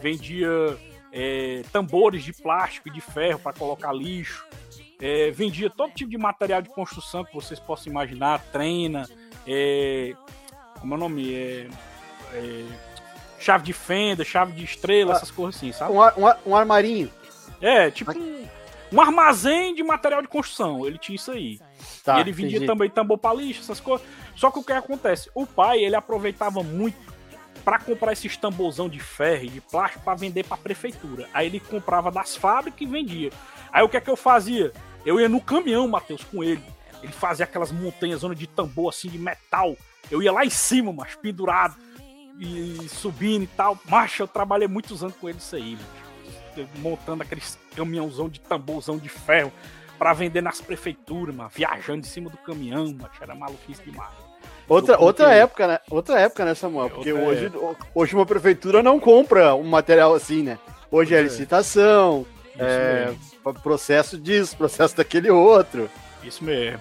vendia é, tambores de plástico e de ferro para colocar lixo. É, vendia todo tipo de material de construção que vocês possam imaginar, treina, é, como é o nome? É, é, chave de fenda, chave de estrela, ah, essas coisas assim, sabe? Um, um, um armarinho. É, tipo um, um, armazém de material de construção. Ele tinha isso aí. Tá, e ele vendia entendi. também tambor pra lixo, essas coisas. Só que o que acontece? O pai, ele aproveitava muito para comprar esses tamborzão de ferro e de plástico para vender para prefeitura. Aí ele comprava das fábricas e vendia. Aí o que é que eu fazia? Eu ia no caminhão, Matheus, com ele. Ele fazia aquelas montanhas zona de tambor assim de metal. Eu ia lá em cima, mas pendurado e subindo e tal. Macho, eu trabalhei muitos anos com ele isso aí, mano. montando aqueles caminhãozão de tamborzão de ferro para vender nas prefeituras, mano, viajando em cima do caminhão, mano, era maluquice demais. Outra, outra época, né? Outra época, né, Samuel? Porque hoje, hoje uma prefeitura não compra um material assim, né? Hoje é, é licitação, é, processo disso, processo daquele outro. Isso mesmo.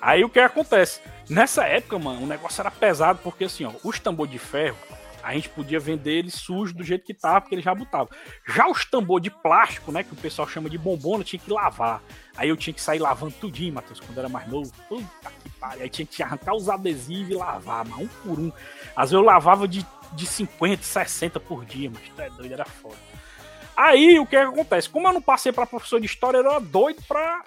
Aí o que acontece? Nessa época, mano, o negócio era pesado, porque assim, ó, os tambor de ferro, a gente podia vender ele sujo do jeito que tava, porque ele já botava. Já os tambor de plástico, né, que o pessoal chama de bombona, tinha que lavar. Aí eu tinha que sair lavando tudinho, Matheus, quando era mais novo. Puta que pariu. Aí tinha que arrancar os adesivos e lavar, mas um por um. Às vezes eu lavava de, de 50, 60 por dia, mas tá doido, era foda. Aí o que, é que acontece? Como eu não passei para professor de história, eu era doido pra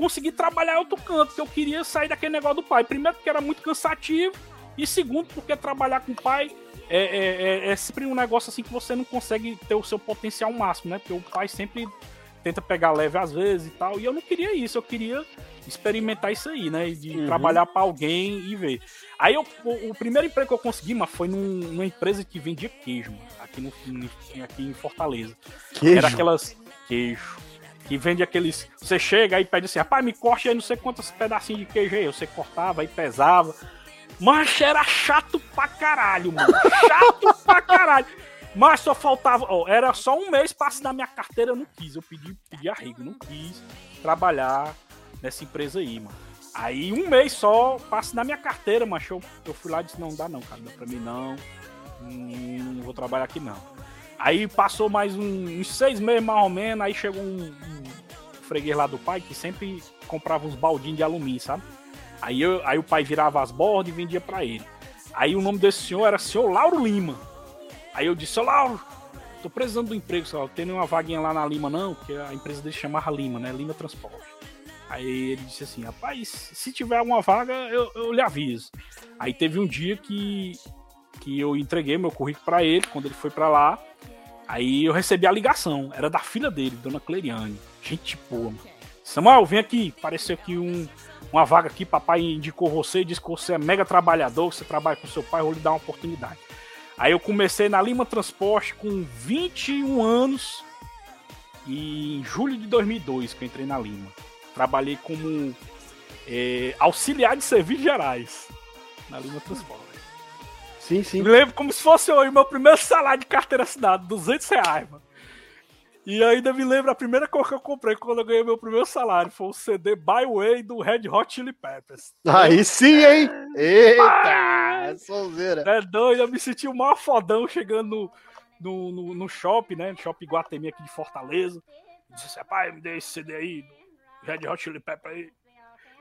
conseguir trabalhar em outro canto, que eu queria sair daquele negócio do pai. Primeiro, porque era muito cansativo, e segundo, porque trabalhar com o pai é, é, é, é, sempre um negócio assim que você não consegue ter o seu potencial máximo, né? Porque o pai sempre tenta pegar leve às vezes e tal. E eu não queria isso, eu queria experimentar isso aí, né? De uhum. trabalhar para alguém e ver. Aí eu, o, o, primeiro emprego que eu consegui, mas foi num, numa empresa que vendia queijo, mano, aqui, no, aqui em Fortaleza. Queijo? Era aquelas. Queijo. Que vende aqueles. Você chega e pede assim, rapaz, me corte aí não sei quantos pedacinhos de queijo aí. Você cortava aí pesava. Mas era chato pra caralho, mano. Chato pra caralho. Mas só faltava. Ó, era só um mês para assinar minha carteira, eu não quis. Eu pedi, pedi arrego, não quis trabalhar nessa empresa aí, mano. Aí um mês só pra assinar minha carteira, mas eu, eu fui lá e disse, não dá não, cara. Não, pra mim não. Hum, não vou trabalhar aqui não. Aí passou mais um, uns seis meses mais ou menos, aí chegou um, um freguês lá do pai que sempre comprava uns baldinhos de alumínio, sabe? Aí, eu, aí o pai virava as bordas e vendia para ele. Aí o nome desse senhor era senhor Lauro Lima. Aí eu disse, ô Lauro, tô precisando do emprego, só tem uma vaguinha lá na Lima, não, porque a empresa dele chamava Lima, né? Lima Transporte. Aí ele disse assim, rapaz, se tiver alguma vaga, eu, eu lhe aviso. Aí teve um dia que, que eu entreguei meu currículo para ele, quando ele foi para lá. Aí eu recebi a ligação, era da filha dele, Dona Cleriane. Gente boa, mano. Samuel, vem aqui, apareceu aqui um, uma vaga aqui, papai indicou você, disse que você é mega trabalhador, você trabalha com seu pai, vou lhe dar uma oportunidade. Aí eu comecei na Lima Transporte com 21 anos e em julho de 2002 que eu entrei na Lima. Trabalhei como é, auxiliar de serviços gerais na Lima Transporte. Sim, sim. Me lembro como se fosse hoje meu primeiro salário de carteira assinada, 200 reais, mano. E ainda me lembro a primeira coisa que eu comprei quando eu ganhei meu primeiro salário. Foi o CD Byway do Red Hot Chili Peppers. Aí sim, hein? Eita! É sonzeira. É doido, eu me senti o maior fodão chegando no, no, no, shopping, né? No shopping Guatemi aqui de Fortaleza. Eu disse pai, me dê esse CD aí, Red Hot Chili Pepper aí.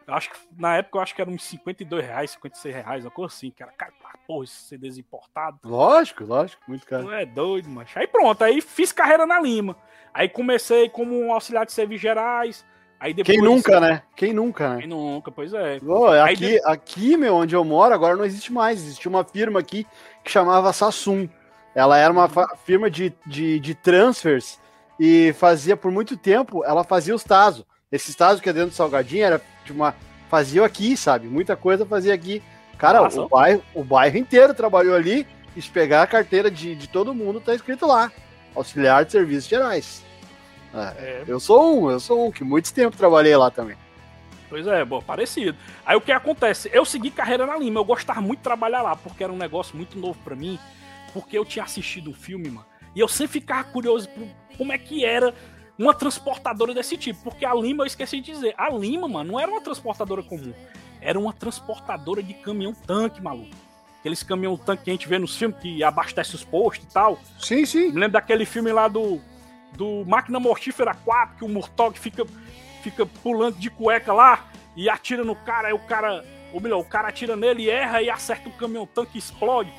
Eu acho que na época eu acho que era uns 52 reais, 56 reais, uma coisa assim, cara. Cara, porra, esses CDs importados. Lógico, lógico, muito caro. Tu é doido, mas. Aí pronto, aí fiz carreira na Lima. Aí comecei como um auxiliar de serviços gerais. Aí depois, Quem nunca, né? Quem nunca, né? Quem nunca, pois é. Aí aqui, aqui, meu, onde eu moro, agora não existe mais. Existia uma firma aqui que chamava Sassum. Ela era uma firma de, de, de transfers e fazia por muito tempo, ela fazia os Tazo. Esse Tazo que é dentro do Salgadinho era de uma. Fazia aqui, sabe? Muita coisa fazia aqui. Cara, Nossa. o bairro, o bairro inteiro trabalhou ali. E se pegar a carteira de, de todo mundo, tá escrito lá. Auxiliar de Serviços Gerais. É, É, eu sou um, eu sou um, que muito tempo trabalhei lá também. Pois é, bom, parecido. Aí o que acontece? Eu segui carreira na Lima, eu gostava muito de trabalhar lá, porque era um negócio muito novo pra mim, porque eu tinha assistido um filme, mano, e eu sempre ficava curioso por como é que era uma transportadora desse tipo, porque a Lima, eu esqueci de dizer, a Lima, mano, não era uma transportadora comum, era uma transportadora de caminhão-tanque, maluco. Aqueles caminhão-tanque que a gente vê nos filmes que abastece os postos e tal. Sim, sim. Me lembro daquele filme lá do, do Máquina Mortífera 4, que o Murtog fica, fica pulando de cueca lá e atira no cara, aí o cara, ou melhor, o cara atira nele e erra e acerta o caminhão tanque e explode.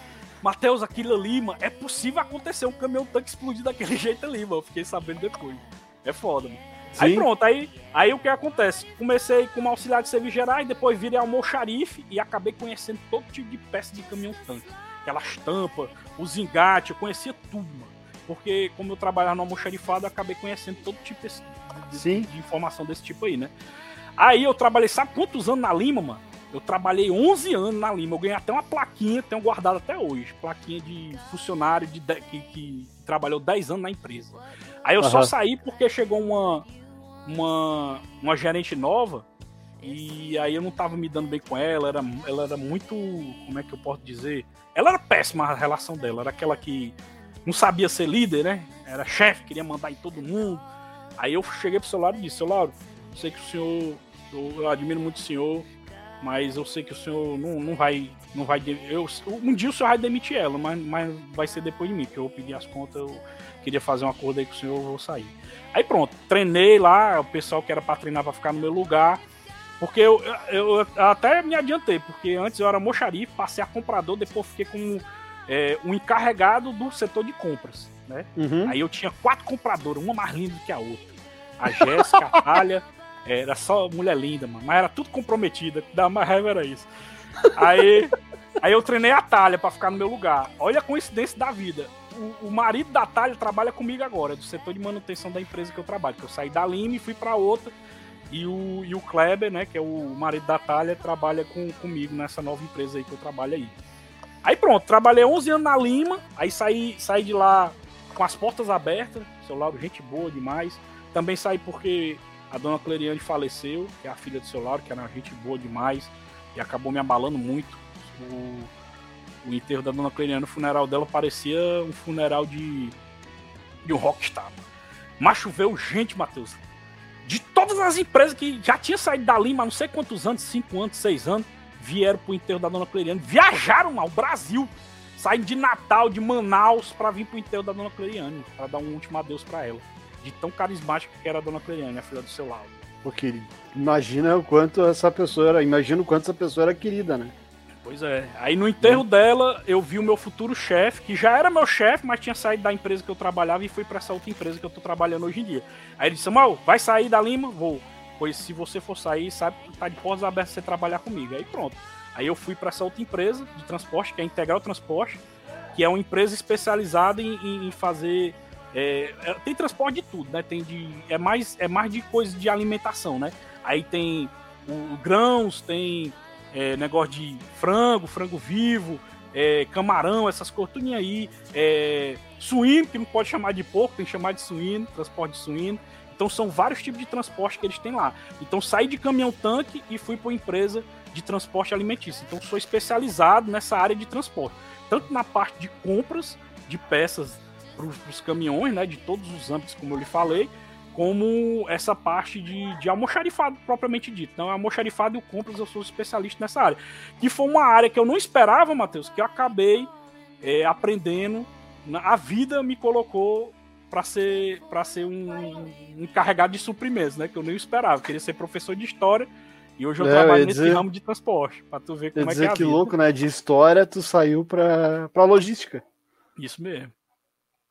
Matheus, aquilo ali, mano, é possível acontecer um caminhão tanque explodir daquele jeito ali, mano. Eu fiquei sabendo depois. É foda, mano. Aí Sim. pronto, aí, aí o que acontece? Comecei como auxiliar de serviços gerais, depois virei almoxarife e acabei conhecendo todo tipo de peça de caminhão tanque. Aquelas tampas, os engates, eu conhecia tudo, mano. Porque como eu trabalhava no almoxarifado, eu acabei conhecendo todo tipo de, Sim. de informação desse tipo aí, né? Aí eu trabalhei, sabe quantos anos na Lima, mano? Eu trabalhei 11 anos na Lima. Eu ganhei até uma plaquinha, tenho guardado até hoje. Plaquinha de funcionário de, de- que, que trabalhou 10 anos na empresa. Aí eu só Aham. saí porque chegou uma, uma, uma gerente nova e aí eu não tava me dando bem com ela. Era, ela era muito. Como é que eu posso dizer? Ela era péssima a relação dela. Era aquela que não sabia ser líder, né? Era chefe, queria mandar em todo mundo. Aí eu cheguei pro seu lado e disse: Seu Lauro, sei que o senhor. Eu, eu admiro muito o senhor, mas eu sei que o senhor não, não vai. Não vai eu, um dia o senhor vai demitir ela, mas, mas vai ser depois de mim, que eu vou pedir as contas, eu queria fazer um acordo aí com o senhor, eu vou sair. Aí pronto, treinei lá, o pessoal que era pra treinar pra ficar no meu lugar. Porque eu, eu, eu até me adiantei, porque antes eu era mocharife, passei a comprador, depois fiquei como é, um encarregado do setor de compras, né? Uhum. Aí eu tinha quatro compradoras, uma mais linda que a outra. A Jéssica, a Talha, era só mulher linda, mano. Mas era tudo comprometida. Da mais raiva era isso. Aí, aí eu treinei a Talha pra ficar no meu lugar. Olha a coincidência da vida. O, o marido da Talha trabalha comigo agora, é do setor de manutenção da empresa que eu trabalho. Que eu saí da Lime e fui pra outra. E o, e o Kleber, né, que é o marido da Talha, trabalha com, comigo nessa nova empresa aí que eu trabalho aí. Aí pronto, trabalhei 11 anos na Lima, aí saí, saí de lá com as portas abertas, seu Lauro, gente boa demais. Também saí porque a dona Cleriane faleceu, que é a filha do seu Lauro, que era uma gente boa demais, e acabou me abalando muito. O, o enterro da dona Cleriane, o funeral dela parecia um funeral de, de um rockstar. Mas choveu gente, Matheus. De todas as empresas que já tinha saído da há não sei quantos anos, 5 anos, 6 anos, vieram pro enterro da dona Cleriane. Viajaram ao Brasil. Saíram de Natal, de Manaus, pra vir pro enterro da dona Cleriane, pra dar um último adeus pra ela. De tão carismática que era a dona Cleriane, a filha do seu lado. Pô, querido, imagina o quanto essa pessoa era, imagina o quanto essa pessoa era querida, né? Pois é. Aí no enterro dela, eu vi o meu futuro chefe, que já era meu chefe, mas tinha saído da empresa que eu trabalhava e fui pra essa outra empresa que eu tô trabalhando hoje em dia. Aí ele disse: Samuel, vai sair da Lima? Vou. Pois se você for sair, sabe que tá de portas abertas você trabalhar comigo. Aí pronto. Aí eu fui pra essa outra empresa de transporte, que é a Integral Transporte, que é uma empresa especializada em, em- em fazer. É, é, tem transporte de tudo, né? Tem de. É mais, é mais de coisa de alimentação, né? Aí tem o, grãos, tem é, negócio de frango, frango vivo, é, camarão, essas coisas, aí. É, suíno, que não pode chamar de porco, tem que chamar de suíno, transporte de suíno. Então são vários tipos de transporte que eles têm lá. Então saí de caminhão-tanque e fui para uma empresa de transporte alimentício. Então sou especializado nessa área de transporte. Tanto na parte de compras de peças para os caminhões, né, de todos os âmbitos, como eu lhe falei, como essa parte de, de almoxarifado propriamente dito. Então, almoxarifado e o compras eu sou especialista nessa área. Que foi uma área que eu não esperava, Matheus, que eu acabei é, aprendendo. A vida me colocou para ser para ser um, um encarregado de suprimentos, né? Que eu nem esperava. Eu queria ser professor de história e hoje eu é, trabalho eu nesse dizer, ramo de transporte, para tu ver como é que é a que vida. louco, né? De história tu saiu para para logística. Isso mesmo.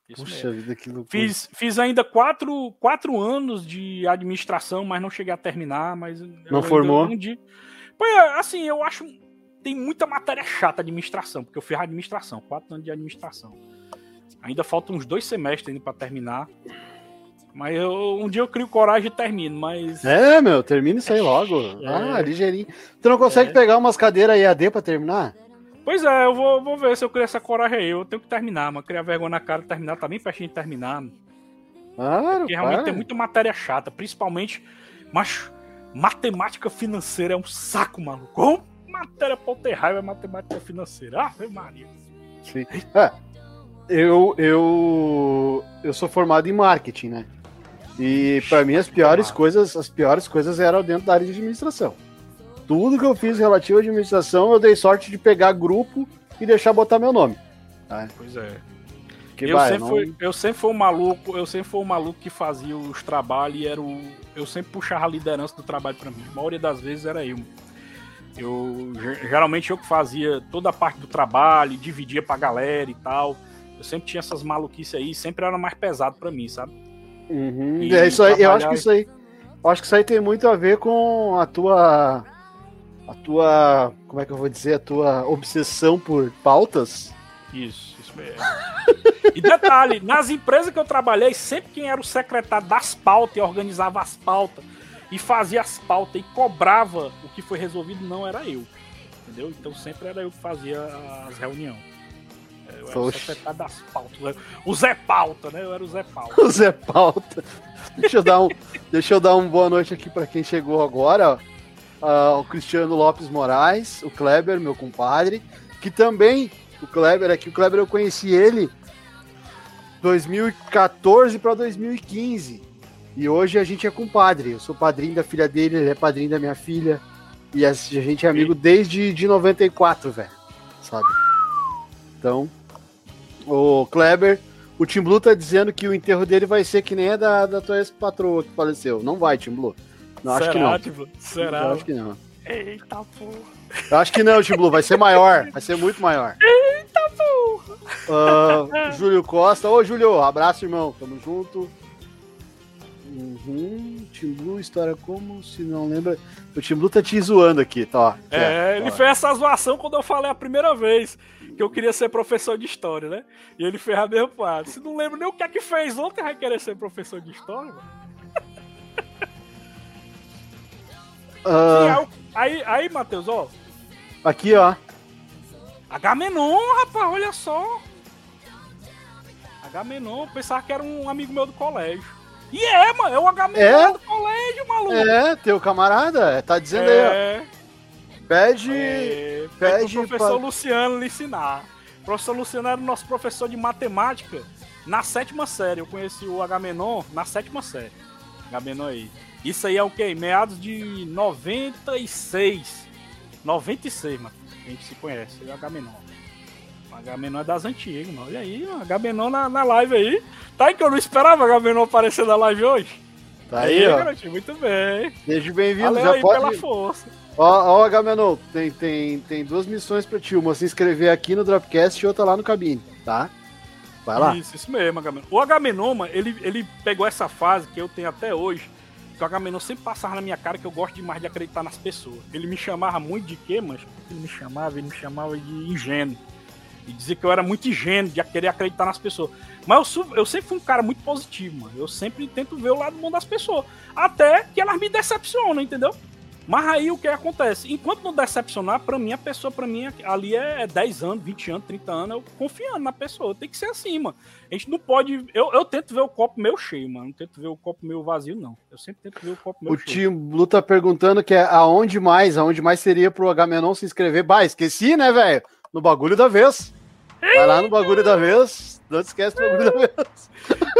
Isso Puxa mesmo. vida, que loucura. Fiz, fiz ainda quatro, quatro anos de administração, mas não cheguei a terminar. Mas não formou? Um dia... Pois é, assim, eu acho. Tem muita matéria chata administração, porque eu fiz administração, quatro anos de administração. Ainda faltam uns dois semestres ainda para terminar. Mas eu, um dia eu crio coragem e termino, mas. É, meu, termina isso aí logo. É. Ah, ligeirinho. Tu não consegue é. pegar umas cadeiras EAD pra terminar? Pois é, eu vou, vou ver se eu crio essa coragem aí. Eu tenho que terminar, mas criar vergonha na cara terminar tá bem pertinho de terminar. Claro, Porque realmente tem muita matéria chata, principalmente. Mas matemática financeira é um saco, maluco. Como matéria pra ter raiva é matemática financeira? Ah, Maria. Sim. É, eu, eu, eu sou formado em marketing, né? E para mim as piores coisas, as piores coisas eram dentro da área de administração. Tudo que eu fiz relativo à administração, eu dei sorte de pegar grupo e deixar botar meu nome. Tá? Pois é. Que eu, vai, sempre não... fui, eu sempre fui um maluco, eu sempre fui um maluco que fazia os trabalhos e era o. Eu sempre puxava a liderança do trabalho para mim. A maioria das vezes era eu. Eu geralmente eu que fazia toda a parte do trabalho, dividia pra galera e tal. Eu sempre tinha essas maluquices aí, sempre era mais pesado para mim, sabe? Uhum. é isso aí, eu acho que isso aí. Eu acho que isso aí tem muito a ver com a tua. A tua. Como é que eu vou dizer? A tua obsessão por pautas. Isso, isso mesmo. e detalhe, nas empresas que eu trabalhei, sempre quem era o secretário das pautas e organizava as pautas e fazia as pautas e cobrava o que foi resolvido não era eu. Entendeu? Então sempre era eu que fazia as reuniões. Eu era o secretário das pautas. O Zé Pauta, né? Eu era o Zé Pauta. O Zé Pauta. Deixa eu dar um, deixa eu dar uma boa noite aqui para quem chegou agora. Uh, o Cristiano Lopes Moraes, o Kleber, meu compadre, que também, o Kleber aqui, o Kleber eu conheci ele 2014 para 2015. E hoje a gente é compadre. Eu sou padrinho da filha dele, ele é padrinho da minha filha. E a gente é amigo desde de 94, velho. Sabe? Então, o Kleber, o Tim Blue tá dizendo que o enterro dele vai ser que nem a da, da tua ex-patroa que faleceu. Não vai, Tim Blue. Não, acho que não. Tipo, será? Eu acho que não. Eita porra. Eu acho que não, Tim Blue. Vai ser maior. Vai ser muito maior. Eita porra. Uh, Júlio Costa. Ô, Júlio, abraço, irmão. Tamo junto. Uhum. Tim Blue, história como se não lembra. O Tim Blue tá te zoando aqui, tá? É, ele fez essa zoação quando eu falei a primeira vez que eu queria ser professor de história, né? E ele fez a mesma parte. Se não lembra nem o que é que fez ontem, vai querer ser professor de história, mano. Uh... Aí, aí, Matheus, ó. Aqui, ó. Agamenon, rapaz, olha só. Agamenon, pensava que era um amigo meu do colégio. E é, mano, é o Agamenon é? do colégio, maluco. É, teu camarada, tá dizendo é... aí, ó. Pede. É, pede o professor pra... Luciano lhe ensinar. O professor Luciano era o nosso professor de matemática na sétima série. Eu conheci o Agamenon na sétima série. Agamenon aí. Isso aí é o quê? Meados de 96. 96, mano. A gente se conhece. O Agamenon. O Agamenon é das antigas, mano. Olha aí, o Agamenon na, na live aí. Tá aí que eu não esperava o Agamenon aparecer na live hoje. Tá aí, aí ó. Garotinho, muito bem. Seja bem-vindo. Já aí pode... pela força. Ó, ó, Agamenon, tem, tem, tem duas missões pra ti. Uma se inscrever aqui no Dropcast e outra lá no cabine, tá? Vai lá. Isso, isso mesmo, Agamenon. O Agamenon, ele, ele pegou essa fase que eu tenho até hoje, que o Agamenon sempre passava na minha cara que eu gosto demais de acreditar nas pessoas. Ele me chamava muito de quê, mas ele me chamava, ele me chamava de ingênuo. E dizia que eu era muito ingênuo de querer acreditar nas pessoas. Mas eu, eu sempre fui um cara muito positivo, mano. Eu sempre tento ver o lado bom das pessoas. Até que elas me decepcionam, entendeu? Mas aí o que acontece? Enquanto não decepcionar, pra mim, a pessoa, pra mim, ali é 10 anos, 20 anos, 30 anos, eu confiando na pessoa. Tem que ser assim, mano. A gente não pode. Eu, eu tento ver o copo meio cheio, mano. Não tento ver o copo meio vazio, não. Eu sempre tento ver o copo meio o cheio. O Tim Blue tá perguntando que é aonde mais, aonde mais seria pro Agamenon se inscrever. Bah, esqueci, né, velho? No bagulho da vez. Vai lá no bagulho da vez. Não esquece do bagulho da vez.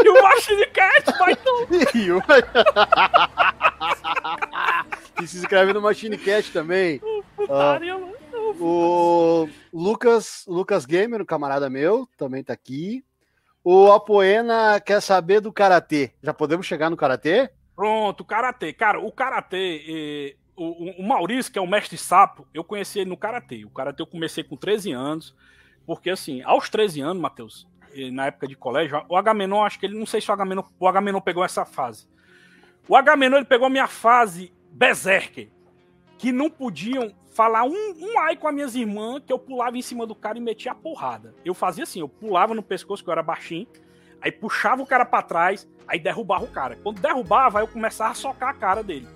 E o Machine Cat, Python. e o... e se inscreve no Machine Cat também. Uh, o Lucas, Lucas Gamer, um camarada meu, também tá aqui. O O Apoena quer saber do karatê. Já podemos chegar no karatê? Pronto, karatê. Cara, o karatê, eh, o, o, Maurício, que é o mestre sapo, eu conheci ele no karatê. O karatê eu comecei com 13 anos, porque assim, aos 13 anos, Matheus, eh, na época de colégio, o Agamenon, acho que ele, não sei se o Agamenon, o Agamenon pegou essa fase. O Agamenon, ele pegou a minha fase berserker, que não podiam falar um, um ai com as minhas irmãs que eu pulava em cima do cara e metia a porrada. Eu fazia assim, eu pulava no pescoço, que eu era baixinho, aí puxava o cara para trás, aí derrubava o cara. Quando derrubava, eu começava a socar a cara dele.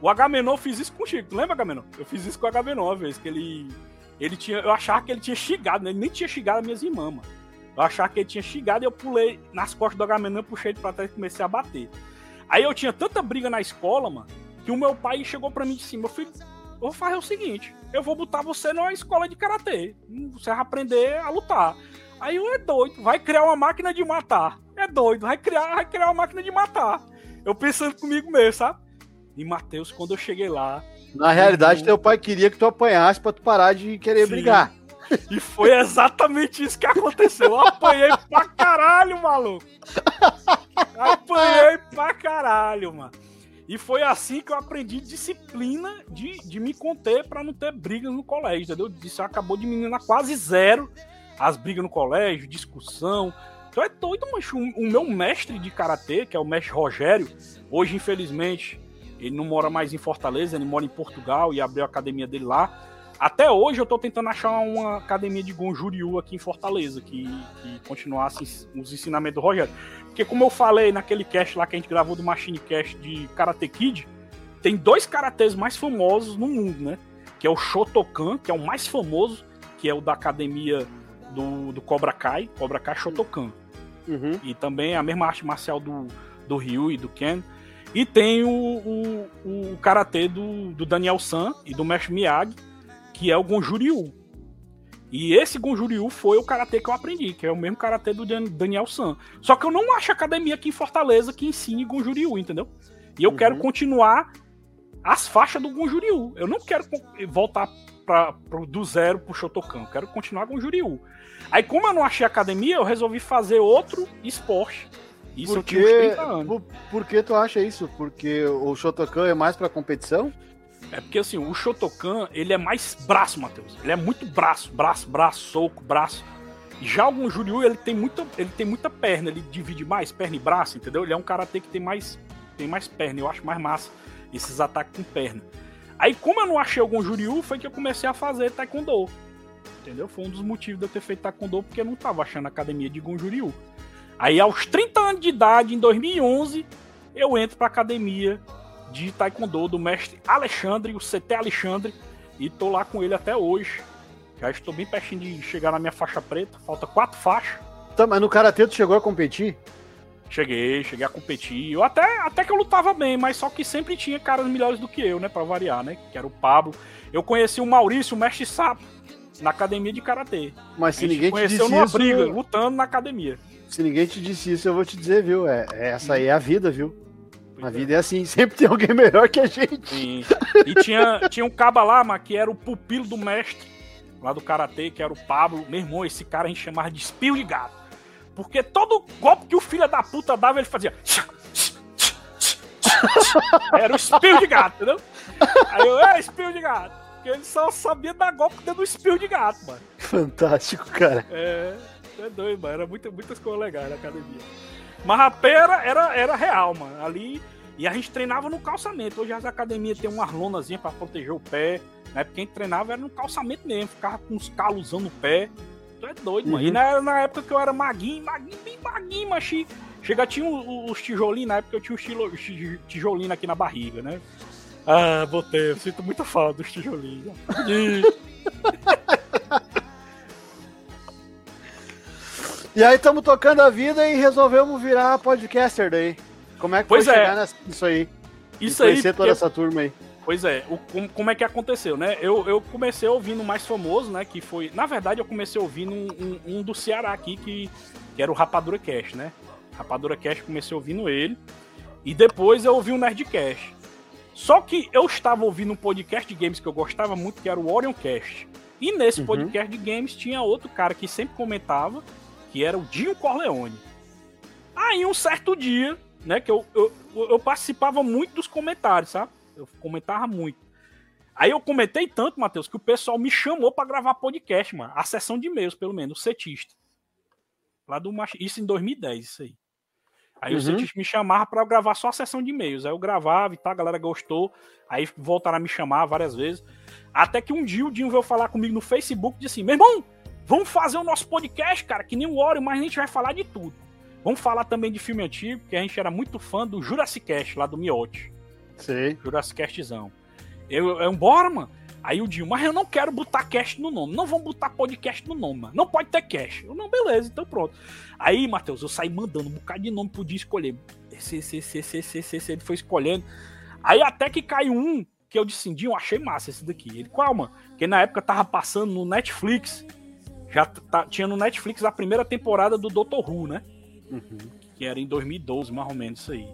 O Agamenon fez isso contigo, tu lembra, Agamenon? Eu fiz isso com o Agamenon uma vez, que ele. Ele tinha. Eu achava que ele tinha xingado, né? Ele nem tinha xingado as minhas irmãs, mano. Eu achava que ele tinha xingado e eu pulei nas costas do Agamenon, puxei ele pra trás e comecei a bater. Aí eu tinha tanta briga na escola, mano, que o meu pai chegou para mim de cima, meu filho, eu vou fazer o seguinte: eu vou botar você numa escola de karatê. Você vai aprender a lutar. Aí eu é doido, vai criar uma máquina de matar. É doido, vai criar, vai criar uma máquina de matar. Eu pensando comigo mesmo, sabe? E Matheus, quando eu cheguei lá. Na realidade, eu... teu pai queria que tu apanhasse pra tu parar de querer Sim. brigar. E foi exatamente isso que aconteceu. Eu apanhei pra caralho, maluco. Apanhei pra caralho, mano. E foi assim que eu aprendi disciplina de, de me conter para não ter brigas no colégio, entendeu? Isso acabou diminuindo a quase zero as brigas no colégio, discussão. Então é doido, mancho. O meu mestre de karatê, que é o mestre Rogério, hoje, infelizmente, ele não mora mais em Fortaleza, ele mora em Portugal e abriu a academia dele lá. Até hoje eu tô tentando achar uma academia de Gonjuriu aqui em Fortaleza, que, que continuasse os ensinamentos do Rogério. Porque como eu falei naquele cast lá que a gente gravou do Machine Cast de Karate Kid, tem dois karatês mais famosos no mundo, né? Que é o Shotokan, que é o mais famoso, que é o da academia do, do Cobra Kai, Cobra Kai Shotokan. Uhum. E também a mesma arte marcial do, do Ryu e do Ken. E tem o, o, o karatê do, do Daniel San e do Mesh Miyagi, que é o Gonjuriu. E esse Gonjuriu foi o karatê que eu aprendi, que é o mesmo karatê do Daniel San. Só que eu não acho academia aqui em Fortaleza que ensine Gonjuriu, entendeu? E eu uhum. quero continuar as faixas do Gonjuriu. Eu não quero voltar pra, pro, do zero pro Shotokan. Eu quero continuar com o Juriu. Aí, como eu não achei academia, eu resolvi fazer outro esporte. Isso por que, eu tinha uns 30 anos. Por, por que tu acha isso? Porque o Shotokan é mais pra competição? É porque assim, o Shotokan, ele é mais braço, Matheus. Ele é muito braço, braço, braço, soco, braço. Já o Juryu, ele tem muita, ele tem muita perna, ele divide mais perna e braço, entendeu? Ele é um karatê que tem mais tem mais perna, eu acho mais massa esses ataques com perna. Aí, como eu não achei algum Juryu, foi que eu comecei a fazer taekwondo. Entendeu? Foi um dos motivos de eu ter feito taekwondo, porque eu não tava achando academia de Gonjuriu. Aí, aos 30 anos de idade, em 2011, eu entro pra academia de taekwondo do mestre Alexandre, o CT Alexandre, e tô lá com ele até hoje. Já estou bem pertinho de chegar na minha faixa preta, falta quatro faixas. Tá, mas no Karatê tu chegou a competir? Cheguei, cheguei a competir. Eu até, até que eu lutava bem, mas só que sempre tinha caras melhores do que eu, né? Pra variar, né? Que era o Pablo. Eu conheci o Maurício, o mestre sapo, na academia de karatê. Mas se ninguém te disse numa isso, briga, lutando na academia. Se ninguém te disse isso, eu vou te dizer, viu? É, é essa aí é a vida, viu? A vida é. é assim, sempre tem alguém melhor que a gente. Sim. E tinha, tinha um caba lá, que era o pupilo do mestre, lá do karatê, que era o Pablo. Meu irmão, esse cara a gente chamava de espio de gato. Porque todo golpe que o filho da puta dava, ele fazia. Era o espio de gato, entendeu? Aí eu, é, espio de gato. Porque ele só sabia dar golpe dentro do espio de gato, mano. Fantástico, cara. É, é doido, mano. Era muita, muitas coisas legais na academia. Mas a pera era, era real, mano. Ali. E a gente treinava no calçamento. Hoje as academias tem uma lonazinha pra proteger o pé. Né? Porque a gente treinava era no calçamento mesmo. Ficava com os calos no pé. Tu é doido, uhum. mano. E na, na, época que eu era maguinho, maguinho, bem maguinho, mas chega, tinha os tijolinhos, na época eu tinha os tijolinhos aqui na barriga, né? Ah, botei, eu sinto muita falta dos tijolinhos. e aí estamos tocando a vida e resolvemos virar podcaster daí. Como é que pois foi é. chegar nisso aí? Isso aí. Conhecer toda essa turma aí. Pois é, o, como, como, é que aconteceu, né? Eu, eu comecei ouvindo o mais famoso, né? Que foi. Na verdade, eu comecei ouvindo um, um, um do Ceará aqui, que, que era o Rapadura Cash, né? Rapadura Cash, comecei ouvindo ele. E depois eu ouvi o Nerdcast. Só que eu estava ouvindo um podcast de games que eu gostava muito, que era o Orion Cast. E nesse uhum. podcast de games tinha outro cara que sempre comentava, que era o Dinho Corleone. Aí um certo dia, né, que eu, eu, eu participava muito dos comentários, sabe? Eu comentava muito. Aí eu comentei tanto, Matheus, que o pessoal me chamou para gravar podcast, mano. A sessão de e-mails, pelo menos, o setista. Lá do Isso em 2010, isso aí. Aí uhum. o setista me chamava para gravar só a sessão de e-mails. Aí eu gravava e tal, a galera gostou. Aí voltaram a me chamar várias vezes. Até que um dia o Dinho veio falar comigo no Facebook e disse assim: meu irmão, vamos fazer o nosso podcast, cara, que nem o Oreo, mas a gente vai falar de tudo. Vamos falar também de filme antigo, porque a gente era muito fã do Jurassic Cast, lá do Miote. Sim. Jurassic Castzão. Eu, eu, bora, mano. Aí o Dinho, mas eu não quero botar cast no nome. Não vamos botar podcast no nome, mano. Não pode ter cast. Eu, não, beleza, então pronto. Aí, Matheus, eu saí mandando um bocado de nome pro Dinho escolher. Esse, esse, esse, esse, esse, esse, esse, ele foi escolhendo. Aí até que caiu um que eu disse, Dinho, achei massa esse daqui. Ele, qual, mano? Porque na época tava passando no Netflix. Já tá, tinha no Netflix a primeira temporada do Doutor Who, né? Uhum. Que era em 2012, mais ou menos, isso aí.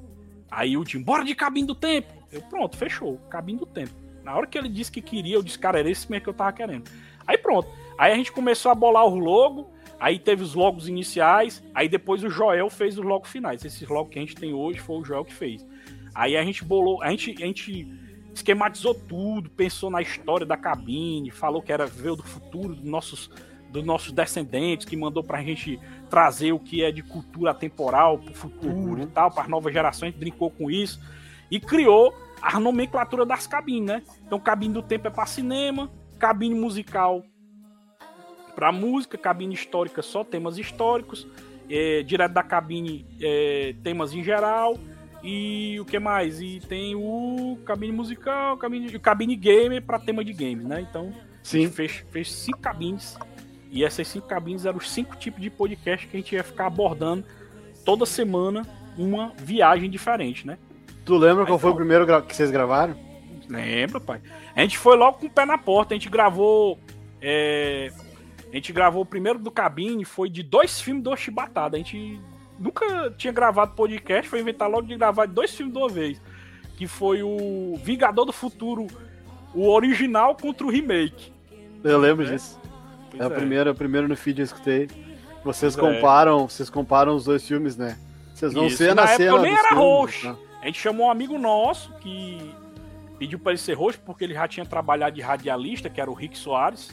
Aí o Dinho, bora de cabine do tempo. Eu, pronto, fechou. Cabine do tempo. Na hora que ele disse que queria, eu disse, cara, era esse mesmo que eu tava querendo. Aí pronto. Aí a gente começou a bolar o logo, aí teve os logos iniciais, aí depois o Joel fez os logos finais. Esses logos que a gente tem hoje foi o Joel que fez. Aí a gente bolou, a gente, a gente esquematizou tudo, pensou na história da cabine, falou que era ver do futuro dos nossos, dos nossos descendentes, que mandou pra gente trazer o que é de cultura temporal pro futuro uhum. e tal, para as novas gerações, brincou com isso e criou a nomenclatura das cabines, né? Então, cabine do tempo é para cinema, cabine musical para música, cabine histórica só temas históricos, é, direto da cabine é, temas em geral e o que mais? E tem o cabine musical, cabine, cabine gamer para tema de games, né? Então, Sim. Fez, fez cinco cabines e essas cinco cabines eram os cinco tipos de podcast que a gente ia ficar abordando toda semana uma viagem diferente, né? Tu lembra Aí, qual foi o primeiro que vocês gravaram? Lembro, pai. A gente foi logo com o pé na porta. A gente gravou. É... A gente gravou o primeiro do cabine, foi de dois filmes do Oshibatada. A gente nunca tinha gravado podcast, foi inventar logo de gravar dois filmes de uma vez. Que foi o Vingador do Futuro, o original contra o remake. Eu lembro é? disso. É, é, o primeiro, é o primeiro no feed eu escutei. Vocês pois é. comparam, é. vocês comparam os dois filmes, né? Vocês vão Isso. ser na, na cena. Eu nem era roxo. Né? A gente chamou um amigo nosso que pediu para ele ser roxo porque ele já tinha trabalhado de radialista, que era o Rick Soares.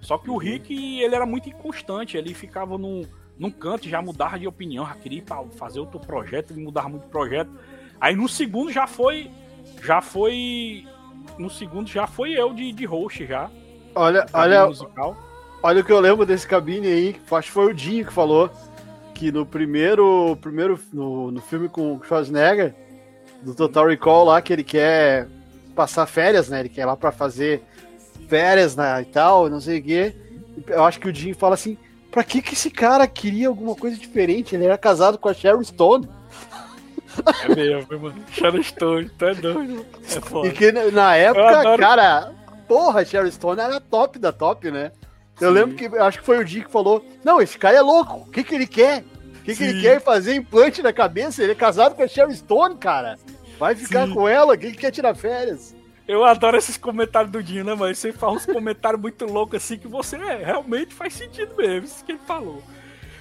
Só que o uhum. Rick, ele era muito inconstante, ele ficava num, num canto e já mudava de opinião, já queria fazer outro projeto, ele mudava muito de projeto. Aí no segundo já foi. Já foi. No segundo já foi eu de, de host já. Olha, olha. Musical. Olha o que eu lembro desse cabine aí, acho que foi o Dinho que falou que no primeiro. primeiro no, no filme com o Schwarzenegger do Total Recall lá que ele quer passar férias, né? Ele quer ir lá para fazer férias né, e tal, não sei o quê. Eu acho que o Jim fala assim: pra que, que esse cara queria alguma coisa diferente? Ele era casado com a Sharon Stone. É mesmo, mano. Sharon Stone, tá doido. É foda. E que na época, cara, porra, Sharon Stone era top da top, né? Eu Sim. lembro que acho que foi o Jim que falou: Não, esse cara é louco, o que, que ele quer? O que, que ele quer fazer implante na cabeça? Ele é casado com a Sharon Stone, cara. Vai ficar Sim. com ela, quem quer tirar férias? Eu adoro esses comentários do Dinho, né, mano? Você fala uns comentários muito loucos assim que você é, realmente faz sentido mesmo, isso que ele falou.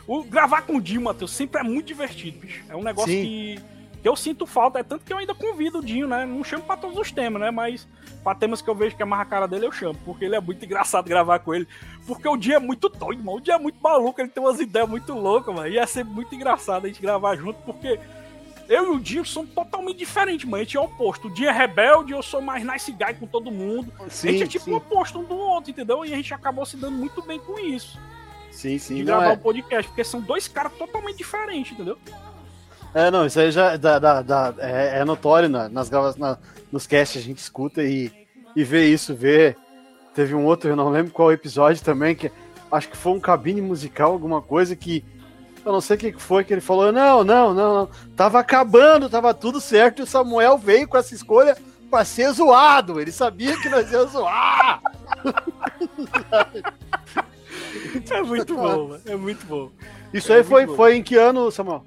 O, gravar com o Dinho, Matheus, sempre é muito divertido, bicho. É um negócio que, que, eu sinto falta, é tanto que eu ainda convido o Dinho, né? Não chamo pra todos os temas, né? Mas pra temas que eu vejo que é mais a cara dele, eu chamo. Porque ele é muito engraçado gravar com ele. Porque o Dinho é muito doido, mano. O Dinho é muito maluco, ele tem umas ideias muito loucas, mano. E ia ser muito engraçado a gente gravar junto, porque eu e o Dinho somos totalmente diferentes, mano. A gente é oposto. O Dinho é rebelde, eu sou mais nice guy com todo mundo. Sim, a gente é tipo sim. oposto um do outro, entendeu? E a gente acabou se dando muito bem com isso. Sim, sim. De gravar o é... um podcast, porque são dois caras totalmente diferentes, entendeu? É, não, isso aí já dá, dá, dá, é, é, notório né? nas gravações, na, nos casts a gente escuta e, e vê isso, vê. Teve um outro, eu não lembro qual episódio também, que acho que foi um cabine musical, alguma coisa que eu não sei o que foi que ele falou. Não, não, não, não. Tava acabando, tava tudo certo. E o Samuel veio com essa escolha pra ser zoado. Ele sabia que nós íamos zoar. é muito bom, é muito bom. Isso é aí foi, foi em que ano, Samuel?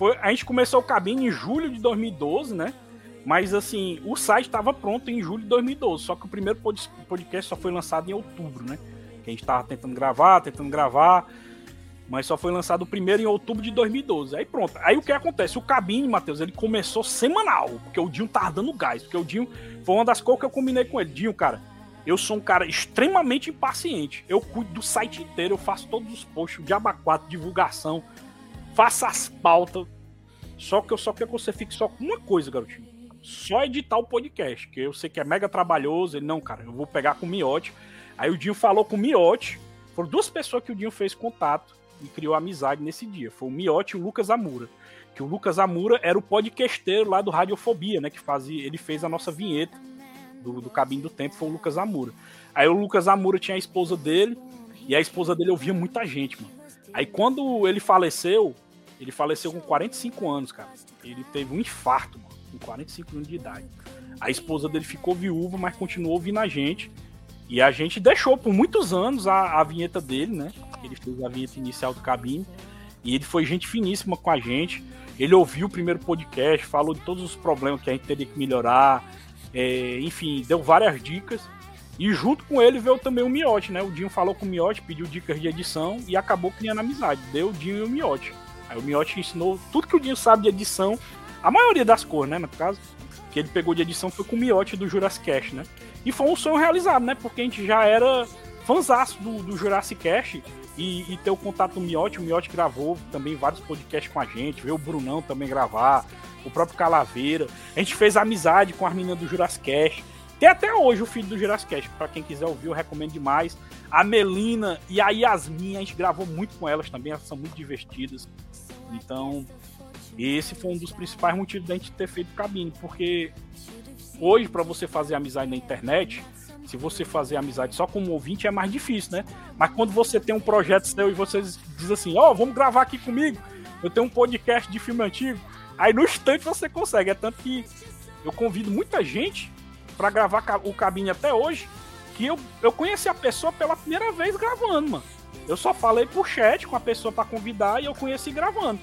Foi, a gente começou o cabine em julho de 2012, né? Mas assim, o site estava pronto em julho de 2012, só que o primeiro podcast só foi lançado em outubro, né? Que a gente tava tentando gravar, tentando gravar. mas só foi lançado o primeiro em outubro de 2012. Aí pronto. Aí o que acontece? O cabine, Matheus, ele começou semanal, porque o Dinho tava dando gás, porque o Dinho foi uma das coisas que eu combinei com ele. Dinho, cara, eu sou um cara extremamente impaciente. Eu cuido do site inteiro, eu faço todos os posts, de abacuato, divulgação, faço as pautas. Só que eu só quero que você fique só com uma coisa, garotinho. Só editar o podcast, que eu sei que é mega trabalhoso. Ele, não, cara, eu vou pegar com o Miote. Aí o Dinho falou com o Miote. Foram duas pessoas que o Dinho fez contato e criou amizade nesse dia. Foi o Miotti e o Lucas Amura. Que o Lucas Amura era o podcasteiro lá do Radiofobia, né? Que fazia, ele fez a nossa vinheta do, do Cabinho do Tempo, foi o Lucas Amura. Aí o Lucas Amura tinha a esposa dele, e a esposa dele ouvia muita gente, mano. Aí quando ele faleceu, ele faleceu com 45 anos, cara. Ele teve um infarto, mano, com 45 anos de idade. A esposa dele ficou viúva, mas continuou ouvindo a gente. E a gente deixou por muitos anos a, a vinheta dele, né? Ele fez a vinheta inicial do cabine. E ele foi gente finíssima com a gente. Ele ouviu o primeiro podcast, falou de todos os problemas que a gente teria que melhorar. É, enfim, deu várias dicas. E junto com ele veio também o Miote, né? O Dinho falou com o Miote, pediu dicas de edição e acabou criando amizade. Deu o Dinho e o Miote. Aí o Miote ensinou tudo que o Dinho sabe de edição, a maioria das cores, né? No caso, que ele pegou de edição foi com o Miote do Jurassic Cast, né? E foi um sonho realizado, né? Porque a gente já era fãzaço do, do Jurassic Cast e, e, ter o contato do Miotti. O Miotti gravou também vários podcasts com a gente, veio o Brunão também gravar, o próprio Calaveira. A gente fez amizade com as meninas do Jurassic Cast. Tem até hoje o filho do Jurassic pra quem quiser ouvir, eu recomendo demais. A Melina e a Yasmin, a gente gravou muito com elas também, elas são muito divertidas. Então, esse foi um dos principais motivos da gente ter feito cabine, porque hoje, para você fazer amizade na internet, se você fazer amizade só com um ouvinte é mais difícil, né? Mas quando você tem um projeto seu e você diz assim, ó, oh, vamos gravar aqui comigo, eu tenho um podcast de filme antigo, aí no instante você consegue. É tanto que eu convido muita gente para gravar o cabine até hoje, que eu, eu conheci a pessoa pela primeira vez gravando, mano. Eu só falei por chat com a pessoa para convidar e eu conheci gravando.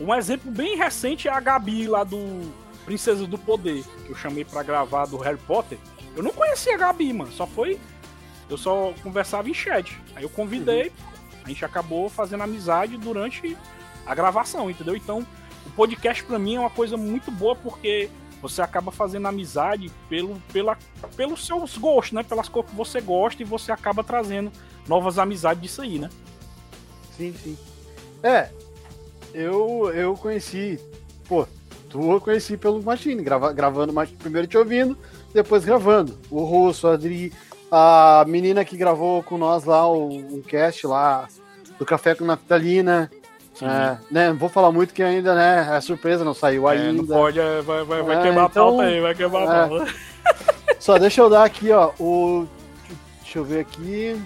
Um exemplo bem recente é a Gabi lá do Princesa do Poder, que eu chamei para gravar do Harry Potter. Eu não conhecia a Gabi, mano. Só foi. Eu só conversava em chat. Aí eu convidei, uhum. a gente acabou fazendo amizade durante a gravação, entendeu? Então, o podcast para mim é uma coisa muito boa porque você acaba fazendo amizade pelo, pela, pelos seus gostos, né? Pelas coisas que você gosta e você acaba trazendo novas amizades disso aí, né? Sim, sim. É, eu, eu conheci, pô, tu eu conheci pelo Machine, grava, gravando, primeiro te ouvindo, depois gravando. O Russo, a Adri, a menina que gravou com nós lá o, o cast lá do Café com Naftalina. É, né, não vou falar muito que ainda, né? É surpresa, não saiu é, ainda. Não pode, é, vai, vai, vai é, queimar então, a pauta aí, vai queimar a é. pauta. Só deixa eu dar aqui, ó, o. Deixa eu ver aqui.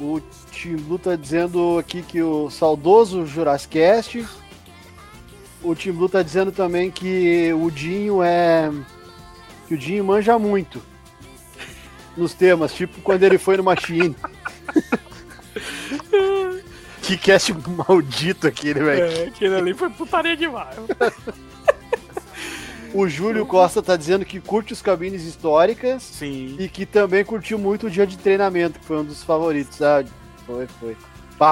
O Timbu tá dizendo aqui que o saudoso Jurassic Cast o Tim Blue tá dizendo também que o Dinho é. que o Dinho manja muito nos temas, tipo quando ele foi no Machine. que cast maldito aquele, velho. É, aquele ali foi putaria demais. O Júlio Costa tá dizendo que curte os cabines históricas. Sim. E que também curtiu muito o dia de treinamento, que foi um dos favoritos, sabe? Foi, foi.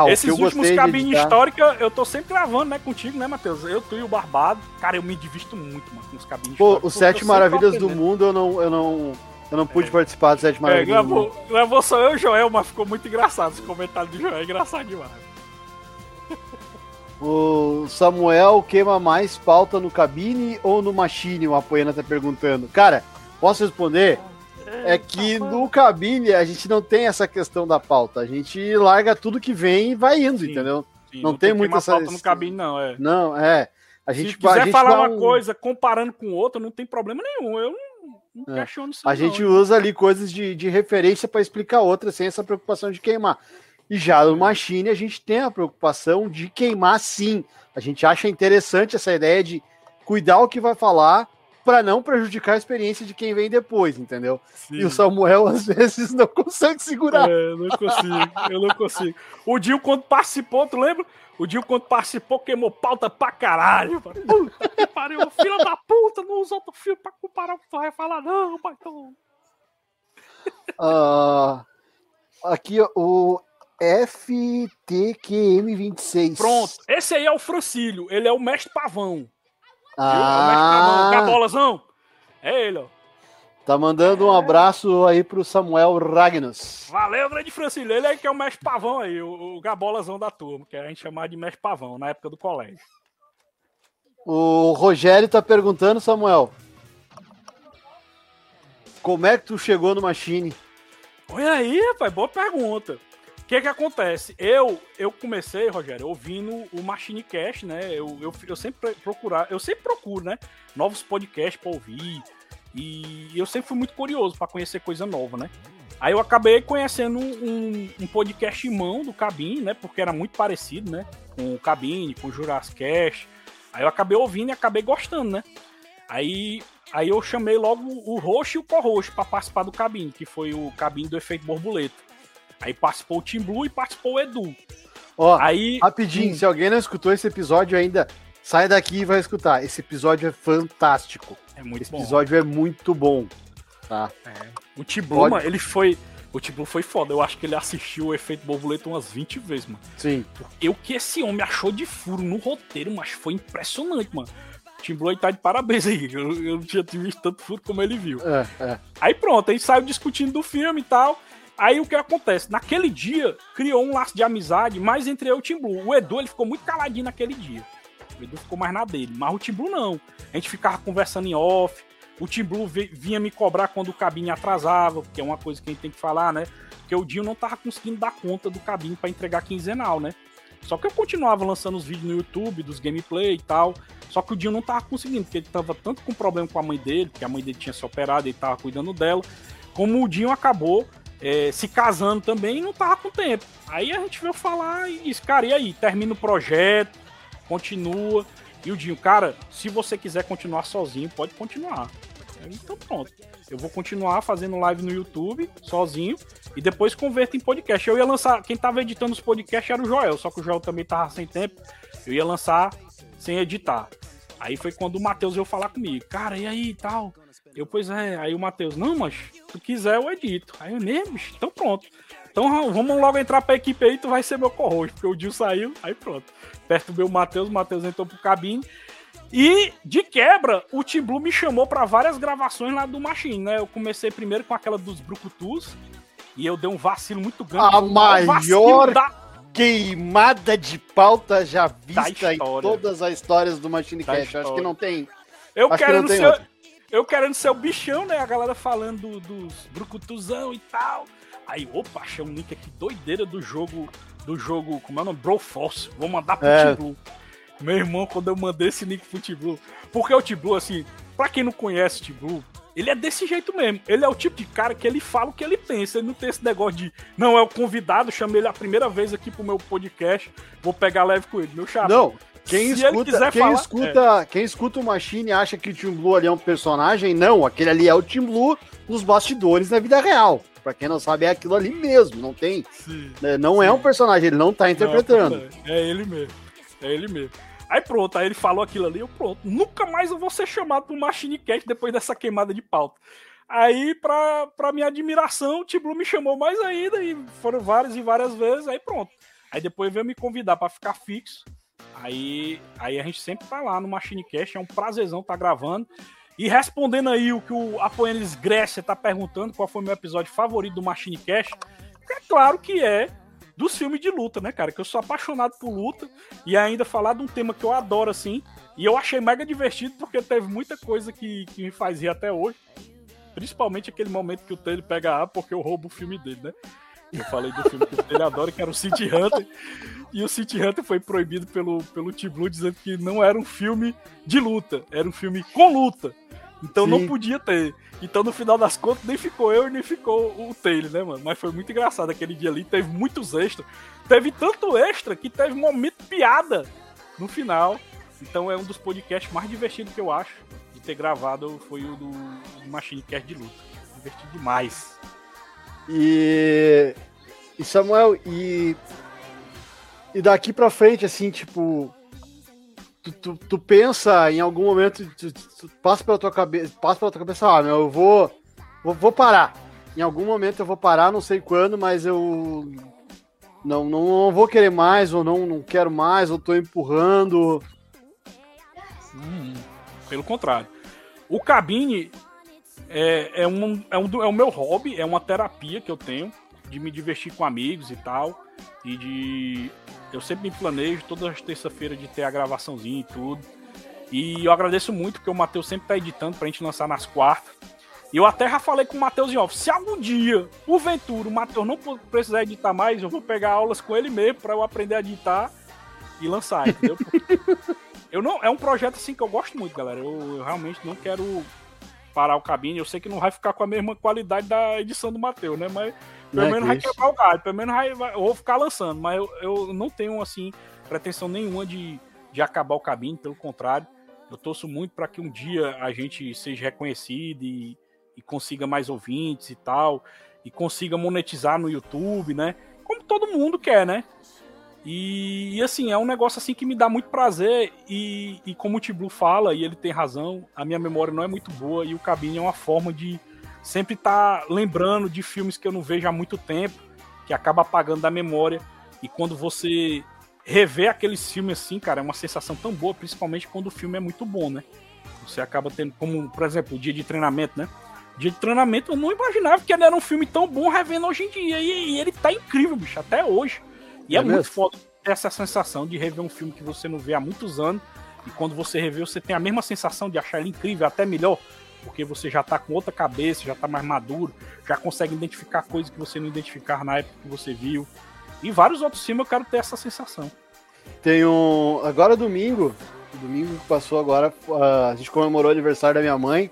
Esses últimos cabines históricas, eu tô sempre gravando, né, contigo, né, Matheus? Eu, tu e o Barbado. Cara, eu me divisto muito, mano, com os cabines Pô, os Sete Maravilhas do Mundo, eu não, eu não, eu não pude é. participar dos Sete é, Maravilhas é, gravou, do. Gravou só eu e o Joel, mas ficou muito engraçado. Os comentários do Joel é engraçado demais. O Samuel queima mais pauta no cabine ou no machine? O Apoiana tá perguntando. Cara, posso responder? é que no cabine a gente não tem essa questão da pauta. A gente larga tudo que vem e vai indo, sim, entendeu? Sim, não, não, tem, tem muita essa pauta no cabine não, é. Não, é. A gente, Se quiser falar uma um... coisa comparando com outra, não tem problema nenhum. Eu não, não é. A gente não. usa ali coisas de, de referência para explicar outra sem essa preocupação de queimar. E já no Machine a gente tem a preocupação de queimar sim. A gente acha interessante essa ideia de cuidar o que vai falar para não prejudicar a experiência de quem vem depois, entendeu? Sim. E o Samuel às vezes não consegue segurar. É, não consigo, eu não consigo. O Dio, quando participou, tu lembra? O Dio, quando participou, queimou pauta pra caralho. Puta que pariu, filho da puta, não usa outro fio pra comparar o que tu vai falar, não, baitão. Uh, aqui, ó, o FTQM26. Pronto, esse aí é o Francílio, ele é o mestre pavão. Ah, É o mestre pavão, Gabolazão. É ele, ó. Tá mandando um abraço aí pro Samuel Ragnus. Valeu, grande Francílio. Ele aí que é o mestre pavão aí, o, o Gabolazão da turma, que a gente chamava de mestre pavão na época do colégio. O Rogério tá perguntando, Samuel. Como é que tu chegou no Machine? Olha aí, rapaz, boa pergunta. O que que acontece? Eu eu comecei, Rogério, ouvindo o Machine Cast, né? Eu, eu, eu sempre procurar, eu sempre procuro, né? Novos podcasts para ouvir. E eu sempre fui muito curioso para conhecer coisa nova, né? Aí eu acabei conhecendo um, um podcast irmão do Cabine, né? Porque era muito parecido, né? Com o Cabine, com o Jurassic Cast. Aí eu acabei ouvindo e acabei gostando, né? Aí, aí eu chamei logo o roxo e o co-roxo para participar do Cabine, que foi o Cabine do Efeito Borboleta. Aí participou o Tim Blue e participou o Edu. Ó, Aí. rapidinho, Hum. se alguém não escutou esse episódio ainda, sai daqui e vai escutar. Esse episódio é fantástico. É muito Esse bom. episódio é muito bom. Tá? O Tim Blue, Pode- ele foi. O Tim Blue foi foda. Eu acho que ele assistiu o Efeito Borboleta umas 20 vezes, mano. Sim. E o que esse homem achou de furo no roteiro, mas foi impressionante, mano. O Tim Blue tá de parabéns aí. Eu, eu não tinha visto tanto furo como ele viu. É, é. Aí pronto, aí saiu discutindo do filme e tal. Aí o que acontece? Naquele dia, criou um laço de amizade mais entre eu e o Tim Blue. O Edu, ele ficou muito caladinho naquele dia. O Edu ficou mais na dele. Mas o Tim Blue não. A gente ficava conversando em off. O Tim Blue vi- vinha me cobrar quando o cabine atrasava, que é uma coisa que a gente tem que falar, né? Porque o Dinho não tava conseguindo dar conta do cabine pra entregar quinzenal, né? Só que eu continuava lançando os vídeos no YouTube, dos gameplay e tal. Só que o Dinho não tava conseguindo, porque ele tava tanto com problema com a mãe dele, porque a mãe dele tinha se operado e ele tava cuidando dela. Como o Dinho acabou é, se casando também e não tava com tempo. Aí a gente veio falar e disse, cara, e aí? Termina o projeto, continua. E o Dinho, cara, se você quiser continuar sozinho, pode continuar. Então pronto. Eu vou continuar fazendo live no YouTube, sozinho, e depois converto em podcast. Eu ia lançar, quem tava editando os podcasts era o Joel, só que o Joel também tava sem tempo. Eu ia lançar sem editar. Aí foi quando o Matheus veio falar comigo, cara, e aí tal? Eu, pois é, aí o Matheus, não, mas se tu quiser eu edito. Aí eu, bicho, então pronto. Então vamos logo entrar pra equipe aí, tu vai ser meu co-host, porque o Dil saiu, aí pronto. Perto do meu Matheus, o Matheus entrou pro cabine. E, de quebra, o Tim Blue me chamou pra várias gravações lá do Machine, né? Eu comecei primeiro com aquela dos Brucutus, e eu dei um vacilo muito grande. A maior da, Queimada de pauta já vista em todas as histórias do Machine Da Cash. Eu Acho que não tem. Eu Acho que querendo não tem ser. Eu querendo ser o bichão, né? A galera falando do- dos brucutuzão e tal. Aí, opa, achei um link aqui doideira do jogo. Do jogo, como é o nome? Broforce. Vou mandar pro É. T-Blue. Meu irmão, quando eu mandei esse link pro T-Blue. Porque o T-Blue, assim, pra quem não conhece o T-Blue, ele é desse jeito mesmo. Ele é o tipo de cara que ele fala o que ele pensa. Ele não tem esse negócio de, não, é o convidado, chamei ele a primeira vez aqui pro meu podcast, vou pegar leve com ele. Meu chapa. Não, quem Se escuta, quem, falar- escuta, quem escuta o Machine acha que o Team Blue ali é um personagem. Não, aquele ali é o Team Blue nos bastidores na vida real. Pra quem não sabe, é aquilo ali mesmo. Não tem. Sim. né, Não é um personagem, ele não tá interpretando. Não, é ele mesmo. É ele mesmo. Aí pronto, aí ele falou aquilo ali, eu pronto. Nunca mais eu vou ser chamado pro Machine Cast depois dessa queimada de pauta. Aí, pra, pra minha admiração, o Tiblu me chamou mais ainda e foram várias e várias vezes, aí pronto. Aí depois veio me convidar pra ficar fixo. Aí, aí a gente sempre tá lá no Machine Cast, é um prazerzão tá gravando. E respondendo aí o que o Apoenes Grécia tá perguntando, qual foi o meu episódio favorito do Machine Cast, é claro que é dos filmes de luta, né, cara? Que eu sou apaixonado por luta e ainda falar de um tema que eu adoro, assim. E eu achei mega divertido porque teve muita coisa que, que me faz rir até hoje. Principalmente aquele momento que o Taylor pega A porque eu roubo o filme dele, né? Eu falei do filme que o Taylor adora, que era o City Hunter. E o City Hunter foi proibido pelo, pelo T-Blue, dizendo que não era um filme de luta, era um filme com luta. Então Sim. não podia ter. Então, no final das contas, nem ficou eu e nem ficou o Taylor, né, mano? Mas foi muito engraçado aquele dia ali. Teve muitos extras. Teve tanto extra que teve um momento piada no final. Então é um dos podcasts mais divertidos que eu acho de ter gravado. Foi o do, do Machine Cast de luta. Divertido demais. E, e Samuel, e, e daqui pra frente, assim, tipo, tu, tu, tu pensa em algum momento, tu, tu- passa pela tua cabeça, passa pela tua cabeça, ah, meu, eu vou, vou, vou parar. Em algum momento eu vou parar, não sei quando, mas eu não, não, não vou querer mais, ou não, não quero mais, ou tô empurrando. Hum, pelo contrário. O cabine é, é, um, é, um, é o meu hobby, é uma terapia que eu tenho de me divertir com amigos e tal. E de. Eu sempre me planejo toda terça-feira de ter a gravaçãozinha e tudo. E eu agradeço muito porque o Matheus sempre tá editando pra gente lançar nas quartas. E eu até já falei com o Matheus em off. Se algum dia, o Ventura, o Matheus não precisar editar mais, eu vou pegar aulas com ele mesmo para eu aprender a editar e lançar, entendeu? eu não, é um projeto assim que eu gosto muito, galera. Eu, eu, realmente não quero parar o cabine. Eu sei que não vai ficar com a mesma qualidade da edição do Matheus, né? Mas pelo é menos vai quebrar o galho, pelo menos vai, vai, vou ficar lançando. Mas eu, eu não tenho, assim, pretensão nenhuma de, de acabar o cabine, pelo contrário. Eu torço muito para que um dia a gente seja reconhecido e e consiga mais ouvintes e tal, e consiga monetizar no YouTube, né? Como todo mundo quer, né? E, e, assim, é um negócio assim que me dá muito prazer e, e como o Tiblu fala, e ele tem razão, a minha memória não é muito boa e o Cabine é uma forma de sempre estar tá lembrando de filmes que eu não vejo há muito tempo, que acaba apagando da memória. E quando você rever aqueles filmes assim, cara, é uma sensação tão boa, principalmente quando o filme é muito bom, né? Você acaba tendo, como, por exemplo, o dia de treinamento, né? de treinamento, eu não imaginava que ele era um filme tão bom revendo hoje em dia. E, e ele tá incrível, bicho, até hoje. E é, é muito foda ter essa sensação de rever um filme que você não vê há muitos anos. E quando você revê, você tem a mesma sensação de achar ele incrível, até melhor. Porque você já tá com outra cabeça, já tá mais maduro, já consegue identificar coisas que você não identificava na época que você viu. E vários outros filmes eu quero ter essa sensação. Tem um. Agora domingo, domingo que passou agora, a gente comemorou o aniversário da minha mãe.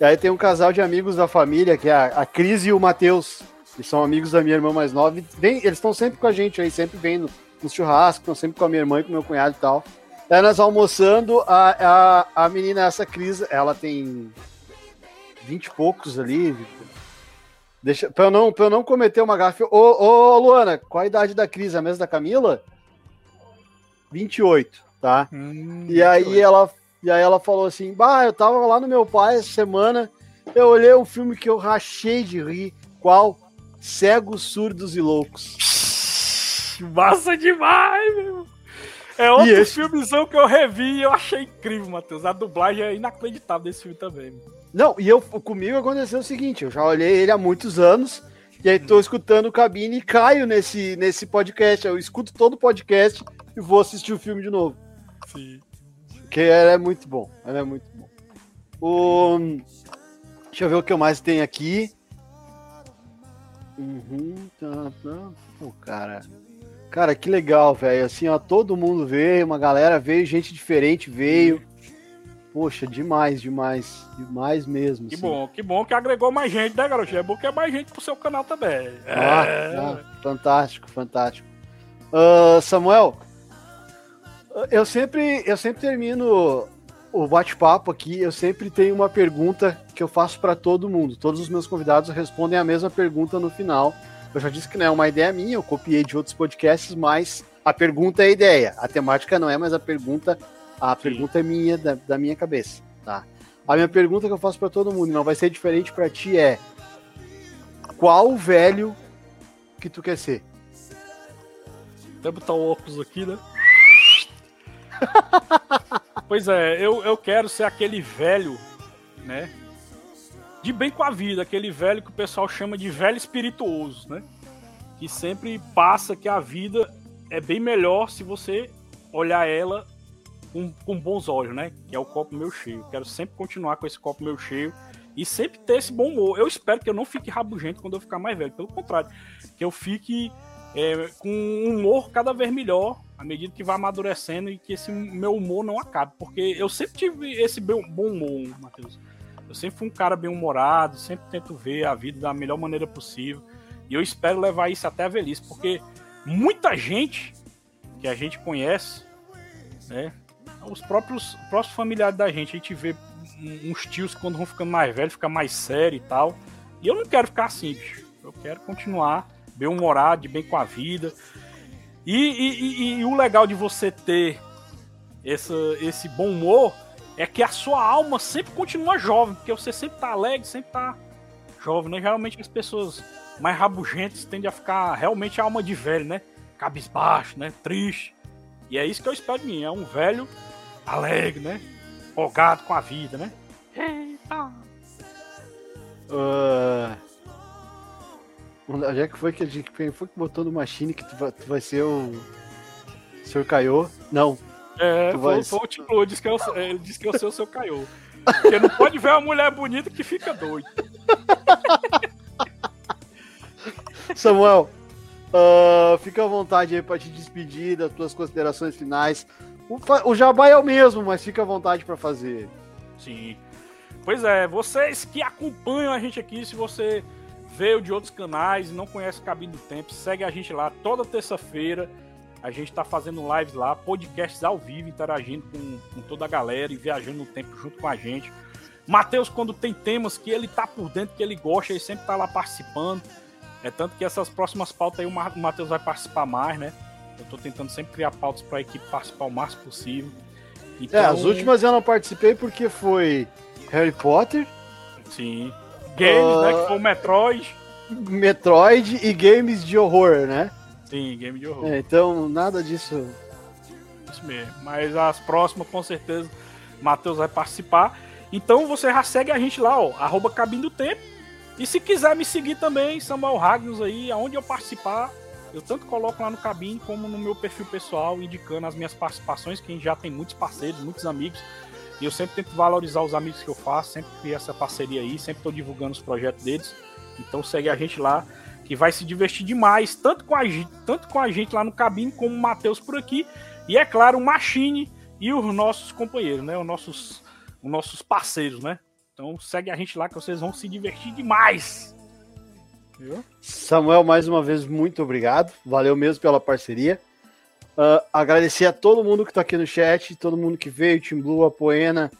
E aí tem um casal de amigos da família, que é a, a Cris e o Matheus. Eles são amigos da minha irmã mais nova. Vem, eles estão sempre com a gente aí, sempre vêm no, no churrasco, estão sempre com a minha irmã e com meu cunhado e tal. Aí nós almoçando, a, a, a menina, essa Cris, ela tem vinte e poucos ali. Deixa, pra, eu não, pra eu não cometer uma gafe. Ô, ô, Luana, qual a idade da Cris? A mesma da Camila? 28, tá? Hum, e aí ela e aí ela falou assim: Bah, eu tava lá no meu pai essa semana, eu olhei um filme que eu rachei de rir. Qual? Cegos, Surdos e Loucos. Massa demais, meu. É outro esse... filmezão que eu revi e eu achei incrível, Matheus. A dublagem é inacreditável desse filme também. Meu. Não, e eu comigo aconteceu o seguinte: eu já olhei ele há muitos anos. E aí tô escutando o cabine e caio nesse, nesse podcast. Eu escuto todo o podcast e vou assistir o filme de novo. Sim. Porque ela é muito bom. Ela é muito bom. O... Deixa eu ver o que eu mais tenho aqui. Uhum, tá, tá. Pô, cara. Cara, que legal, velho. Assim, ó, todo mundo veio, uma galera veio, gente diferente veio. Poxa, demais, demais. Demais mesmo. Que assim. bom, que bom que agregou mais gente, né, garoto? É bom que é mais gente pro seu canal também. Ah, é... ah fantástico, fantástico. Uh, Samuel, eu sempre, eu sempre termino o bate-papo aqui, eu sempre tenho uma pergunta que eu faço para todo mundo. Todos os meus convidados respondem a mesma pergunta no final. Eu já disse que não é uma ideia minha, eu copiei de outros podcasts, mas a pergunta é a ideia. A temática não é, mas a pergunta, a Sim. pergunta é minha, da, da, minha cabeça, tá? A minha pergunta que eu faço para todo mundo, não vai ser diferente para ti, é qual velho que tu quer ser? Até botar o óculos aqui, né? pois é, eu, eu quero ser aquele velho, né? De bem com a vida, aquele velho que o pessoal chama de velho espirituoso, né? Que sempre passa que a vida é bem melhor se você olhar ela com, com bons olhos, né? Que é o copo meu cheio. Quero sempre continuar com esse copo meu cheio e sempre ter esse bom humor. Eu espero que eu não fique rabugento quando eu ficar mais velho. Pelo contrário, que eu fique é, com um humor cada vez melhor à medida que vai amadurecendo e que esse meu humor não acabe. Porque eu sempre tive esse bom humor, Matheus. Eu sempre fui um cara bem humorado, sempre tento ver a vida da melhor maneira possível. E eu espero levar isso até a velhice, porque muita gente que a gente conhece, né? Os próprios, próprios familiares da gente, a gente vê uns tios quando vão ficando mais velhos, fica mais sério e tal. E eu não quero ficar assim, bicho. Eu quero continuar bem humorado, de bem com a vida. E, e, e, e o legal de você ter esse, esse bom humor é que a sua alma sempre continua jovem, porque você sempre tá alegre, sempre tá jovem, né? Geralmente as pessoas mais rabugentas tendem a ficar realmente a alma de velho, né? Cabisbaixo, né? Triste. E é isso que eu espero de mim, é um velho alegre, né? Empolgado com a vida, né? Eita! Uh... Onde é que foi que a gente quem foi que botou no Machine que tu vai, tu vai ser o. Sr. Caiô? Não. É, tu vai... foi o tipo, disse que eu, ele disse que eu sou o seu Caiô. Porque não pode ver uma mulher bonita que fica doido. Samuel, uh, fica à vontade aí para te despedir das tuas considerações finais. O, o jabá é o mesmo, mas fica à vontade para fazer. Sim. Pois é, vocês que acompanham a gente aqui, se você veio de outros canais e não conhece o Cabine do Tempo, segue a gente lá toda terça-feira. A gente está fazendo lives lá, podcasts ao vivo, interagindo com, com, toda a galera e viajando no tempo junto com a gente. Matheus, quando tem temas que ele tá por dentro, que ele gosta, ele sempre tá lá participando. É tanto que essas próximas pautas aí o Matheus vai participar mais, né? Eu tô tentando sempre criar pautas para a equipe participar o máximo possível. Então... É, as então, últimas eu não participei porque foi Harry Potter. Sim. Games, uh... né? Que foi o Metroid. Metroid e games de horror, né? Sim, game de horror. É, então, nada disso. Isso mesmo. Mas as próximas, com certeza, Matheus vai participar. Então você já segue a gente lá, ó, arroba Cabine do Tempo. E se quiser me seguir também, Samuel Ragnos aí, aonde eu participar, eu tanto coloco lá no Cabine como no meu perfil pessoal, indicando as minhas participações, que a gente já tem muitos parceiros, muitos amigos. E eu sempre tento valorizar os amigos que eu faço, sempre criar essa parceria aí, sempre estou divulgando os projetos deles. Então segue a gente lá, que vai se divertir demais, tanto com a, tanto com a gente lá no cabine, como o Matheus por aqui. E é claro, o Machine e os nossos companheiros, né? Os nossos, os nossos parceiros, né? Então segue a gente lá que vocês vão se divertir demais. Viu? Samuel, mais uma vez, muito obrigado. Valeu mesmo pela parceria. Uh, agradecer a todo mundo que está aqui no chat, todo mundo que veio, Tim Blue, a Poena,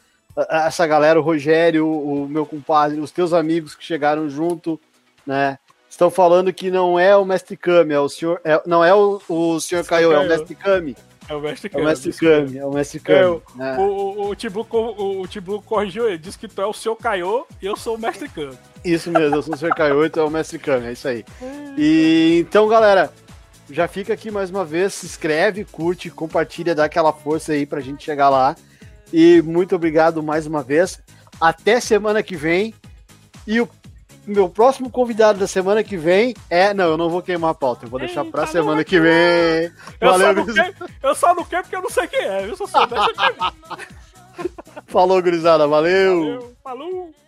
essa galera, o Rogério, o meu compadre, os teus amigos que chegaram junto, né? Estão falando que não é o Mestre Kami, é o senhor. É, não é o, o senhor Caio, é o Mestre Kami. É o Mestre Kami. É o Mestre Kami, é o Mestre Kami. É, o, né? o, o, o, Tibu, o, o Tibu corrigiu ele, disse que tu é o senhor Caio e eu sou o Mestre Kami. Isso mesmo, eu sou o senhor Caio e tu é o Mestre Kami, é isso aí. E então, galera, já fica aqui mais uma vez, se inscreve, curte, compartilha, dá aquela força aí pra gente chegar lá. E muito obrigado mais uma vez. Até semana que vem. E o meu próximo convidado da semana que vem é. Não, eu não vou queimar a pauta, eu vou deixar pra semana que vem. Eu Valeu, só Eu só não quero porque eu não sei quem é. Eu só sou Falou, gurizada. Valeu. Valeu. Falou.